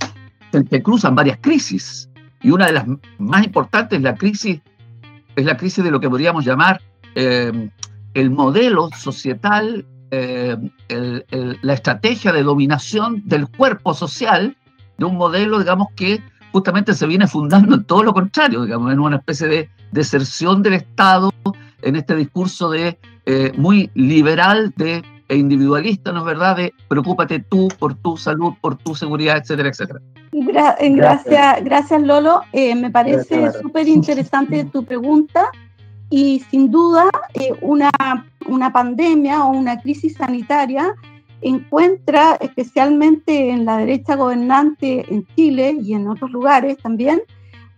se cruzan varias crisis. Y una de las más importantes es la crisis, es la crisis de lo que podríamos llamar eh, el modelo societal, eh, la estrategia de dominación del cuerpo social de un modelo, digamos, que justamente se viene fundando en todo lo contrario, digamos, en una especie de deserción del Estado, en este discurso de eh, muy liberal de, e individualista, ¿no es verdad?, de preocúpate tú por tu salud, por tu seguridad, etcétera, etcétera. gracias, gracias Lolo. Eh, me parece súper interesante tu pregunta y sin duda eh, una, una pandemia o una crisis sanitaria encuentra especialmente en la derecha gobernante en Chile y en otros lugares también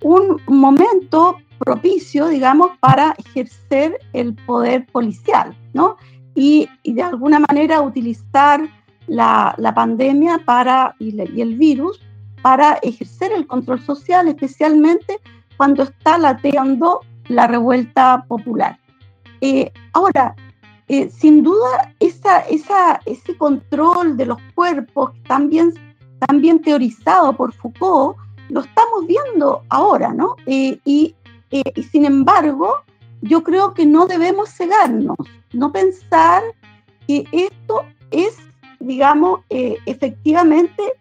un momento propicio, digamos, para ejercer el poder policial, ¿no? Y, de alguna manera utilizar la, pandemia para, y, el virus para ejercer el control social, especialmente cuando está lateando la revuelta popular. Eh, ahora, eh, sin duda, esa, esa, ese control de los cuerpos tan bien teorizado por Foucault, lo estamos viendo ahora, ¿no? Eh, y, y sin embargo, yo creo que no debemos cegarnos, no pensar que esto es, digamos, efectivamente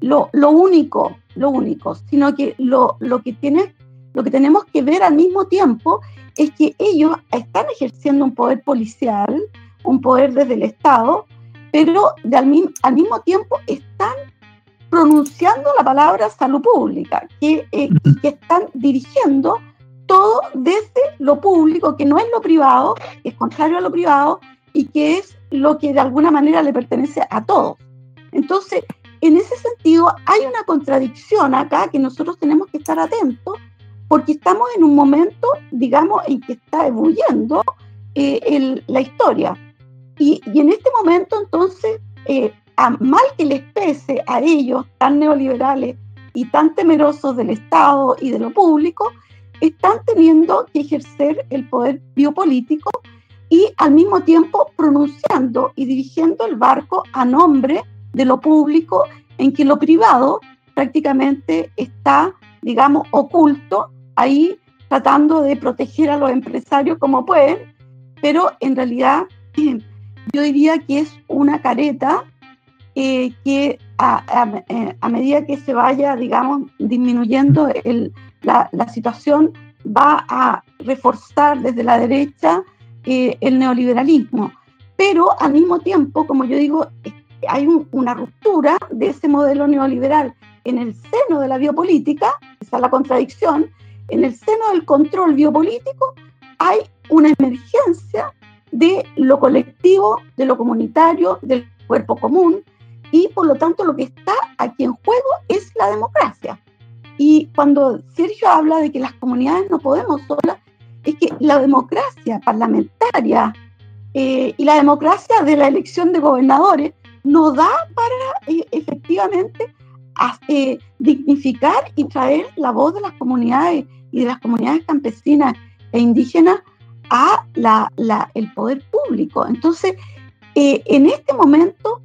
lo, lo, único, lo único, sino que lo, lo que tiene lo que tenemos que ver al mismo tiempo es que ellos están ejerciendo un poder policial, un poder desde el Estado, pero al, mismo tiempo están pronunciando la palabra salud pública, que, eh, que están dirigiendo todo desde lo público, que no es lo privado, que es contrario a lo privado y que es lo que de alguna manera le pertenece a todos. Entonces, en ese sentido, hay una contradicción acá que nosotros tenemos que estar atentos porque estamos en un momento, digamos, en que está ebulliendo eh, la historia. Y, en este momento, entonces, eh, a mal que les pese a ellos, tan neoliberales y tan temerosos del Estado y de lo público, están teniendo que ejercer el poder biopolítico y al mismo tiempo pronunciando y dirigiendo el barco a nombre de lo público, en que lo privado prácticamente está, digamos, oculto ahí tratando de proteger a los empresarios como pueden, pero en realidad yo diría que es una careta eh, que eh, a, medida que se vaya, digamos, disminuyendo la, situación, va a reforzar desde la derecha eh, el neoliberalismo. Pero al mismo tiempo, como yo digo, hay una ruptura de ese modelo neoliberal en el seno de la biopolítica, esa es la contradicción, en el seno del control biopolítico hay una emergencia de lo colectivo, de lo comunitario, del cuerpo común, y por lo tanto lo que está aquí en juego es la democracia. Y cuando Sergio habla de que las comunidades no podemos solas, es que la democracia parlamentaria eh, y la democracia de la elección de gobernadores no da para eh, efectivamente eh, dignificar y traer la voz de las comunidades y de las comunidades campesinas e indígenas a el poder público. Entonces, eh, en este momento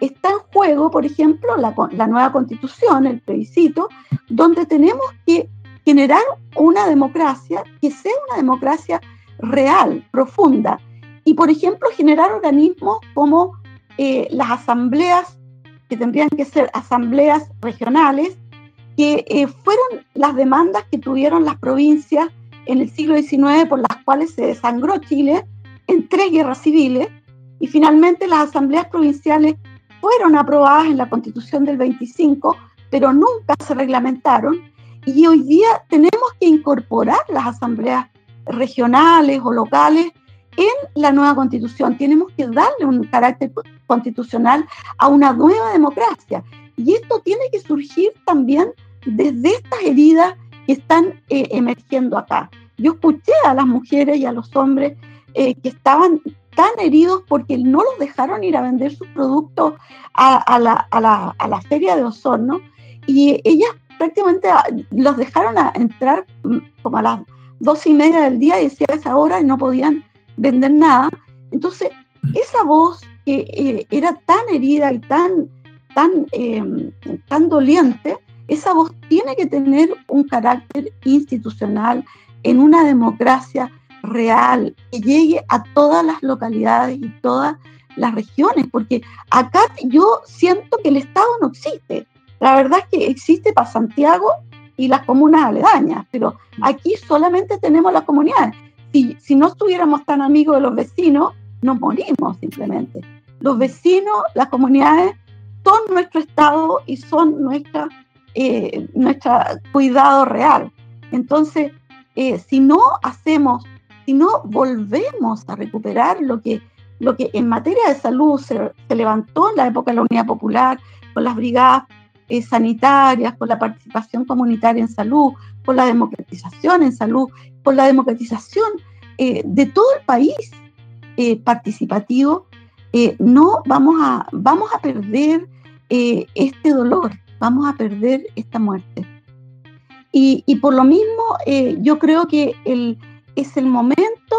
está en juego, por ejemplo, la, la nueva constitución, el plebiscito, donde tenemos que generar una democracia que sea una democracia real, profunda, y, por ejemplo, generar organismos como eh, las asambleas, que tendrían que ser asambleas regionales, que eh, fueron las demandas que tuvieron las provincias en el siglo XIX por las cuales se desangró Chile en tres guerras civiles y finalmente las asambleas provinciales fueron aprobadas en la constitución del 25, pero nunca se reglamentaron y hoy día tenemos que incorporar las asambleas regionales o locales en la nueva constitución. Tenemos que darle un carácter constitucional a una nueva democracia. Y esto tiene que surgir también desde estas heridas que están eh, emergiendo acá. Yo escuché a las mujeres y a los hombres eh, que estaban tan heridos porque no los dejaron ir a vender sus productos a, la, feria de Osorno y ellas prácticamente ah, los dejaron a entrar mm, como a las dos y media del día y decía esa hora y no podían vender nada. Entonces, esa voz que eh, era tan herida y tan, tan, tan doliente, esa voz tiene que tener un carácter institucional en una democracia real, que llegue a todas las localidades y todas las regiones, porque acá yo siento que el Estado no existe. La verdad es que existe para Santiago y las comunas aledañas, pero aquí solamente tenemos las comunidades. Si, si no estuviéramos tan amigos de los vecinos, nos morimos simplemente. Los vecinos, las comunidades, son nuestro Estado y son nuestra, eh, nuestra cuidado real. Entonces, eh, si no hacemos, si no volvemos a recuperar lo que, lo que en materia de salud se, levantó en la época de la Unidad Popular, con las brigadas eh, sanitarias, con la participación comunitaria en salud, con la democratización en salud, con la democratización de todo el país participativo, no vamos a, vamos a perder este dolor, vamos a perder esta muerte. Y, por lo mismo, yo creo que el, es el momento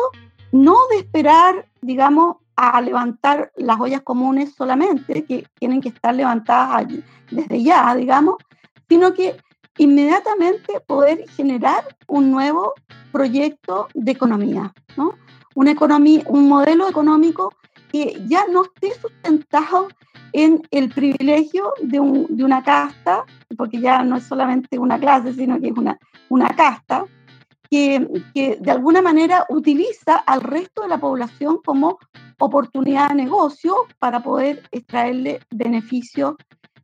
no de esperar, digamos, a levantar las ollas comunes solamente, que tienen que estar levantadas desde ya, digamos, sino que inmediatamente poder generar un nuevo proyecto de economía, ¿no? Economía, un modelo económico que ya no esté sustentado en el privilegio de, de, una casta, porque ya no es solamente una clase, sino que es una, una casta, que, que, de alguna manera utiliza al resto de la población como oportunidad de negocio para poder extraerle beneficios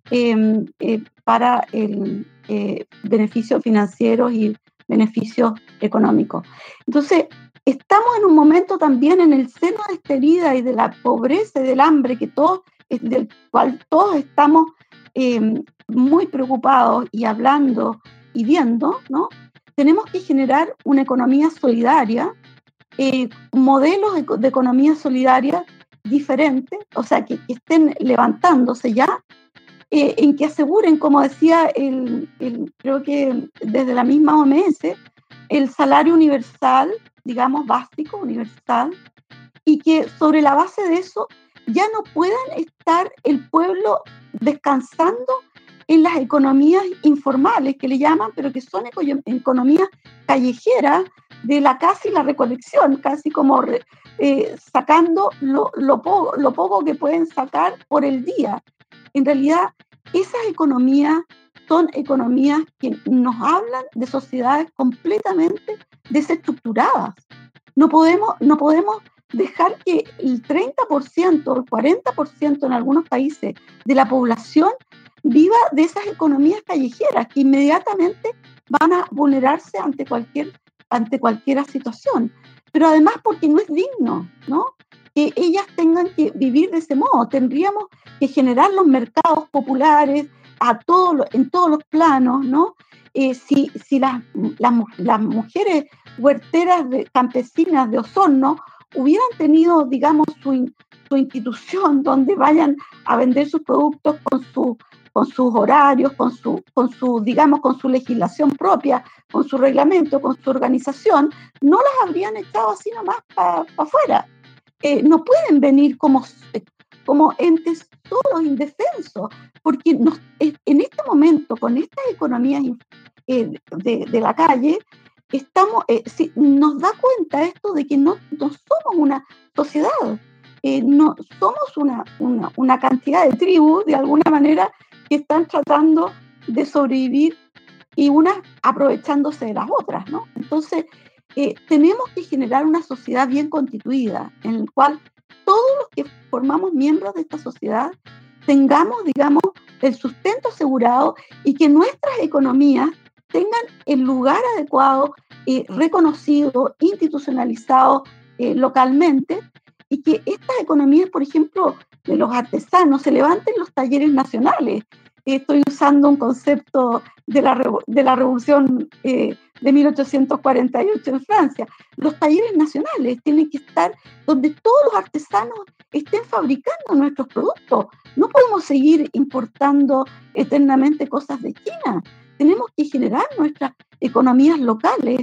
em, eh, para el eh, beneficios financieros y beneficios económicos. Entonces, estamos en un momento también en el seno de esta herida y de la pobreza y del hambre que todos, del cual todos estamos em, muy preocupados y hablando y viendo, ¿no? Tenemos que generar una economía solidaria eh, modelos de, economía solidaria diferentes, o sea, que, estén levantándose ya, eh, en que aseguren, como decía, el, creo que desde la misma OMS, el salario universal, digamos, básico, universal, y que sobre la base de eso ya no puedan estar el pueblo descansando en las economías informales que le llaman, pero que son economías callejeras de la casi la recolección, casi como eh, sacando lo, lo, poco, lo poco que pueden sacar por el día. En realidad, esas economías son economías que nos hablan de sociedades completamente desestructuradas. No podemos, no podemos dejar que el 30% o el 40% en algunos países de la población viva de esas economías callejeras que inmediatamente van a vulnerarse ante cualquier ante cualquier situación, pero además porque no es digno, ¿no? Que ellas tengan que vivir de ese modo. Tendríamos que generar los mercados populares a todos en todos los planos, ¿no? Eh, si si las, las, mujeres huerteras de, campesinas de Osorno hubieran tenido, digamos, su, su institución donde vayan a vender sus productos con su con sus horarios, con su, con su, digamos, con su legislación propia, con su reglamento, con su organización, no las habrían echado así nomás para afuera. Eh, no pueden venir como, como entes solos, indefensos, porque en este momento, con estas economías eh, de, de, la calle, estamos, eh, nos da cuenta esto de que no, no somos una sociedad, no somos una, una, una, cantidad de tribus, de alguna manera, que están tratando de sobrevivir y unas aprovechándose de las otras, ¿no? Entonces, eh, tenemos que generar una sociedad bien constituida, en la cual todos los que formamos miembros de esta sociedad tengamos, digamos, el sustento asegurado y que nuestras economías tengan el lugar adecuado, eh, reconocido, institucionalizado eh, localmente, y que estas economías, por ejemplo, de los artesanos, se levanten los talleres nacionales. Estoy usando un concepto de la, de la revolución eh, de 1848 en Francia. Los talleres nacionales tienen que estar donde todos los artesanos estén fabricando nuestros productos. No podemos seguir importando eternamente cosas de China. Tenemos que generar nuestras economías locales,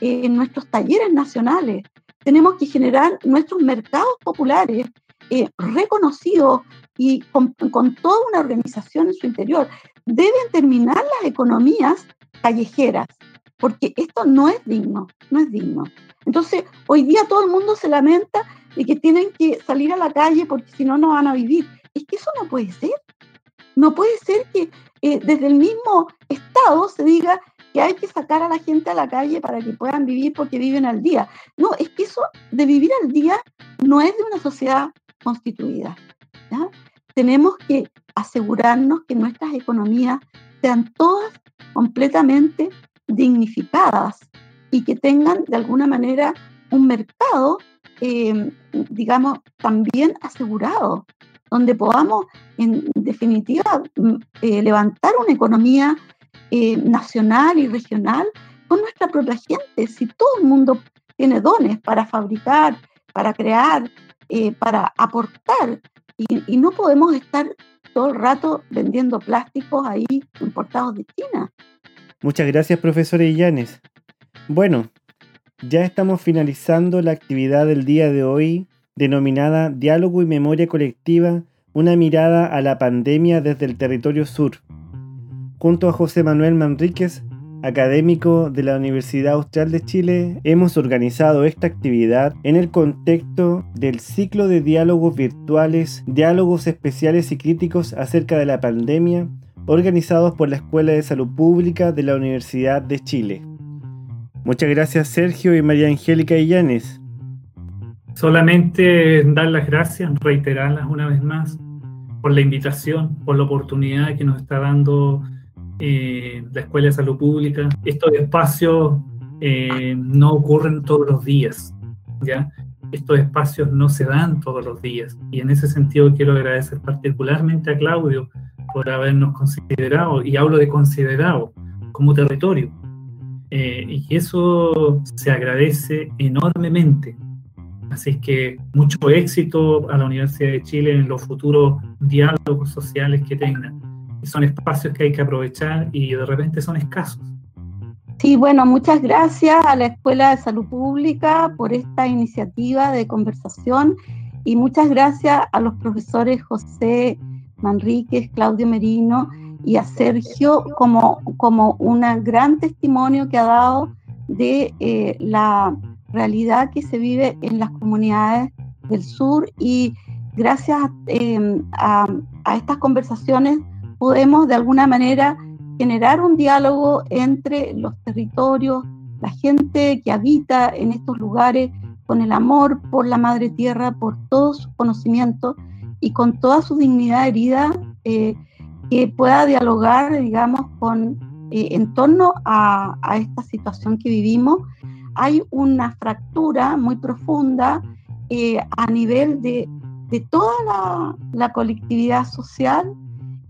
eh, nuestros talleres nacionales. Tenemos que generar nuestros mercados populares eh, reconocido y con, toda una organización en su interior. Deben terminar las economías callejeras. porque esto no es digno, no es digno. Entonces, hoy día todo el mundo se lamenta de que tienen que salir a la calle porque si no, no van a vivir. Es que eso no puede ser. No puede ser que eh, desde el mismo Estado se diga que hay que sacar a la gente a la calle para que puedan vivir porque viven al día. No, es que eso de vivir al día no es de una sociedad constituida. Tenemos que asegurarnos que nuestras economías sean todas completamente dignificadas y que tengan de alguna manera un mercado, em, digamos, también asegurado, donde podamos, en definitiva, mm, eh, levantar una economía eh, nacional y regional con nuestra propia gente. Si todo el mundo tiene dones para fabricar, para crear, eh, para aportar, y, no podemos estar todo el rato vendiendo plásticos ahí importados de China. Muchas gracias, profesor Illanes. Bueno, ya estamos finalizando la actividad del día de hoy denominada Diálogo y Memoria Colectiva, una mirada a la pandemia desde el territorio sur junto a José Manuel Manríquez, académico de la Universidad Austral de Chile, hemos organizado esta actividad en el contexto del ciclo de diálogos virtuales, diálogos especiales y críticos acerca de la pandemia, organizados por la Escuela de Salud Pública de la Universidad de Chile. Muchas gracias Sergio y María Angélica Illanes. Solamente dar las gracias, reiterarlas una vez más por la invitación, por la oportunidad que nos está dando eh, la Escuela de Salud Pública. Estos espacios eh, no ocurren todos los días, ¿ya? Estos espacios no se dan todos los días. Y en ese sentido quiero agradecer particularmente a Claudio por habernos considerado, y hablo de considerado, como territorio. Eh, y eso se agradece enormemente. Así que mucho éxito a la Universidad de Chile en los futuros diálogos sociales que tengan son espacios que hay que aprovechar y de repente son escasos. Sí, bueno, muchas gracias a la Escuela de Salud Pública por esta iniciativa de conversación y muchas gracias a los profesores José Manríquez, Claudio Merino y a Sergio como, como un gran testimonio que ha dado de eh, la realidad que se vive en las comunidades del sur y gracias eh, a, a estas conversaciones podemos de alguna manera generar un diálogo entre los territorios, la gente que habita en estos lugares, con el amor por la madre tierra, por todo su conocimiento y con toda su dignidad herida, eh, que pueda dialogar, digamos, con, eh, en torno a, esta situación que vivimos. Hay una fractura muy profunda eh, a nivel de, toda la, la colectividad social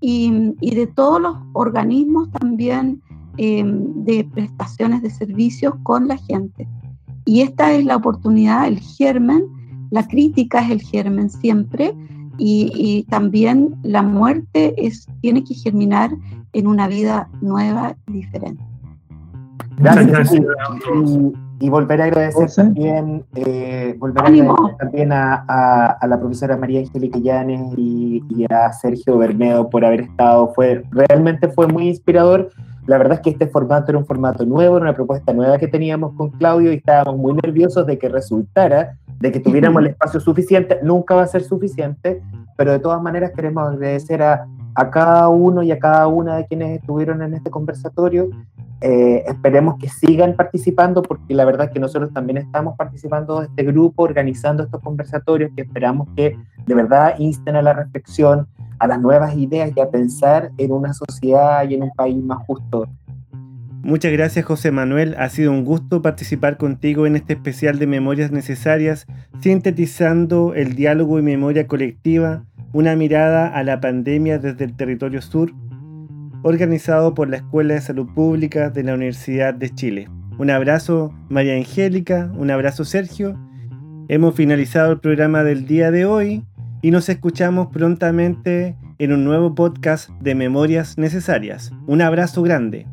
y, de todos los organismos también em, de prestaciones de servicios con la gente. Y esta es la oportunidad, el germen, la crítica es el germen siempre y, también la muerte es, tiene que germinar en una vida nueva y diferente. Gracias. Y, volver a agradecer también, eh, volver a, agradecer también a, la profesora María Angélica Llanes y, a Sergio Bermedo por haber estado. Fue, realmente fue muy inspirador. La verdad es que este formato era un formato nuevo, era una propuesta nueva que teníamos con Claudio y estábamos muy nerviosos de que resultara, de que tuviéramos el espacio suficiente. Nunca va a ser suficiente, pero de todas maneras queremos agradecer a, a cada uno y a cada una de quienes estuvieron en este conversatorio eh, esperemos que sigan participando porque la verdad es que nosotros también estamos participando de este grupo, organizando estos conversatorios que esperamos que de verdad insten a la reflexión, a las nuevas ideas y a pensar en una sociedad y en un país más justo. Muchas gracias José Manuel, ha sido un gusto participar contigo en este especial de Memorias Necesarias, sintetizando el diálogo y memoria colectiva, una mirada a la pandemia desde el territorio sur organizado por la Escuela de Salud Pública de la Universidad de Chile. Un abrazo María Angélica, un abrazo Sergio. Hemos finalizado el programa del día de hoy y nos escuchamos prontamente en un nuevo podcast de Memorias Necesarias. Un abrazo grande.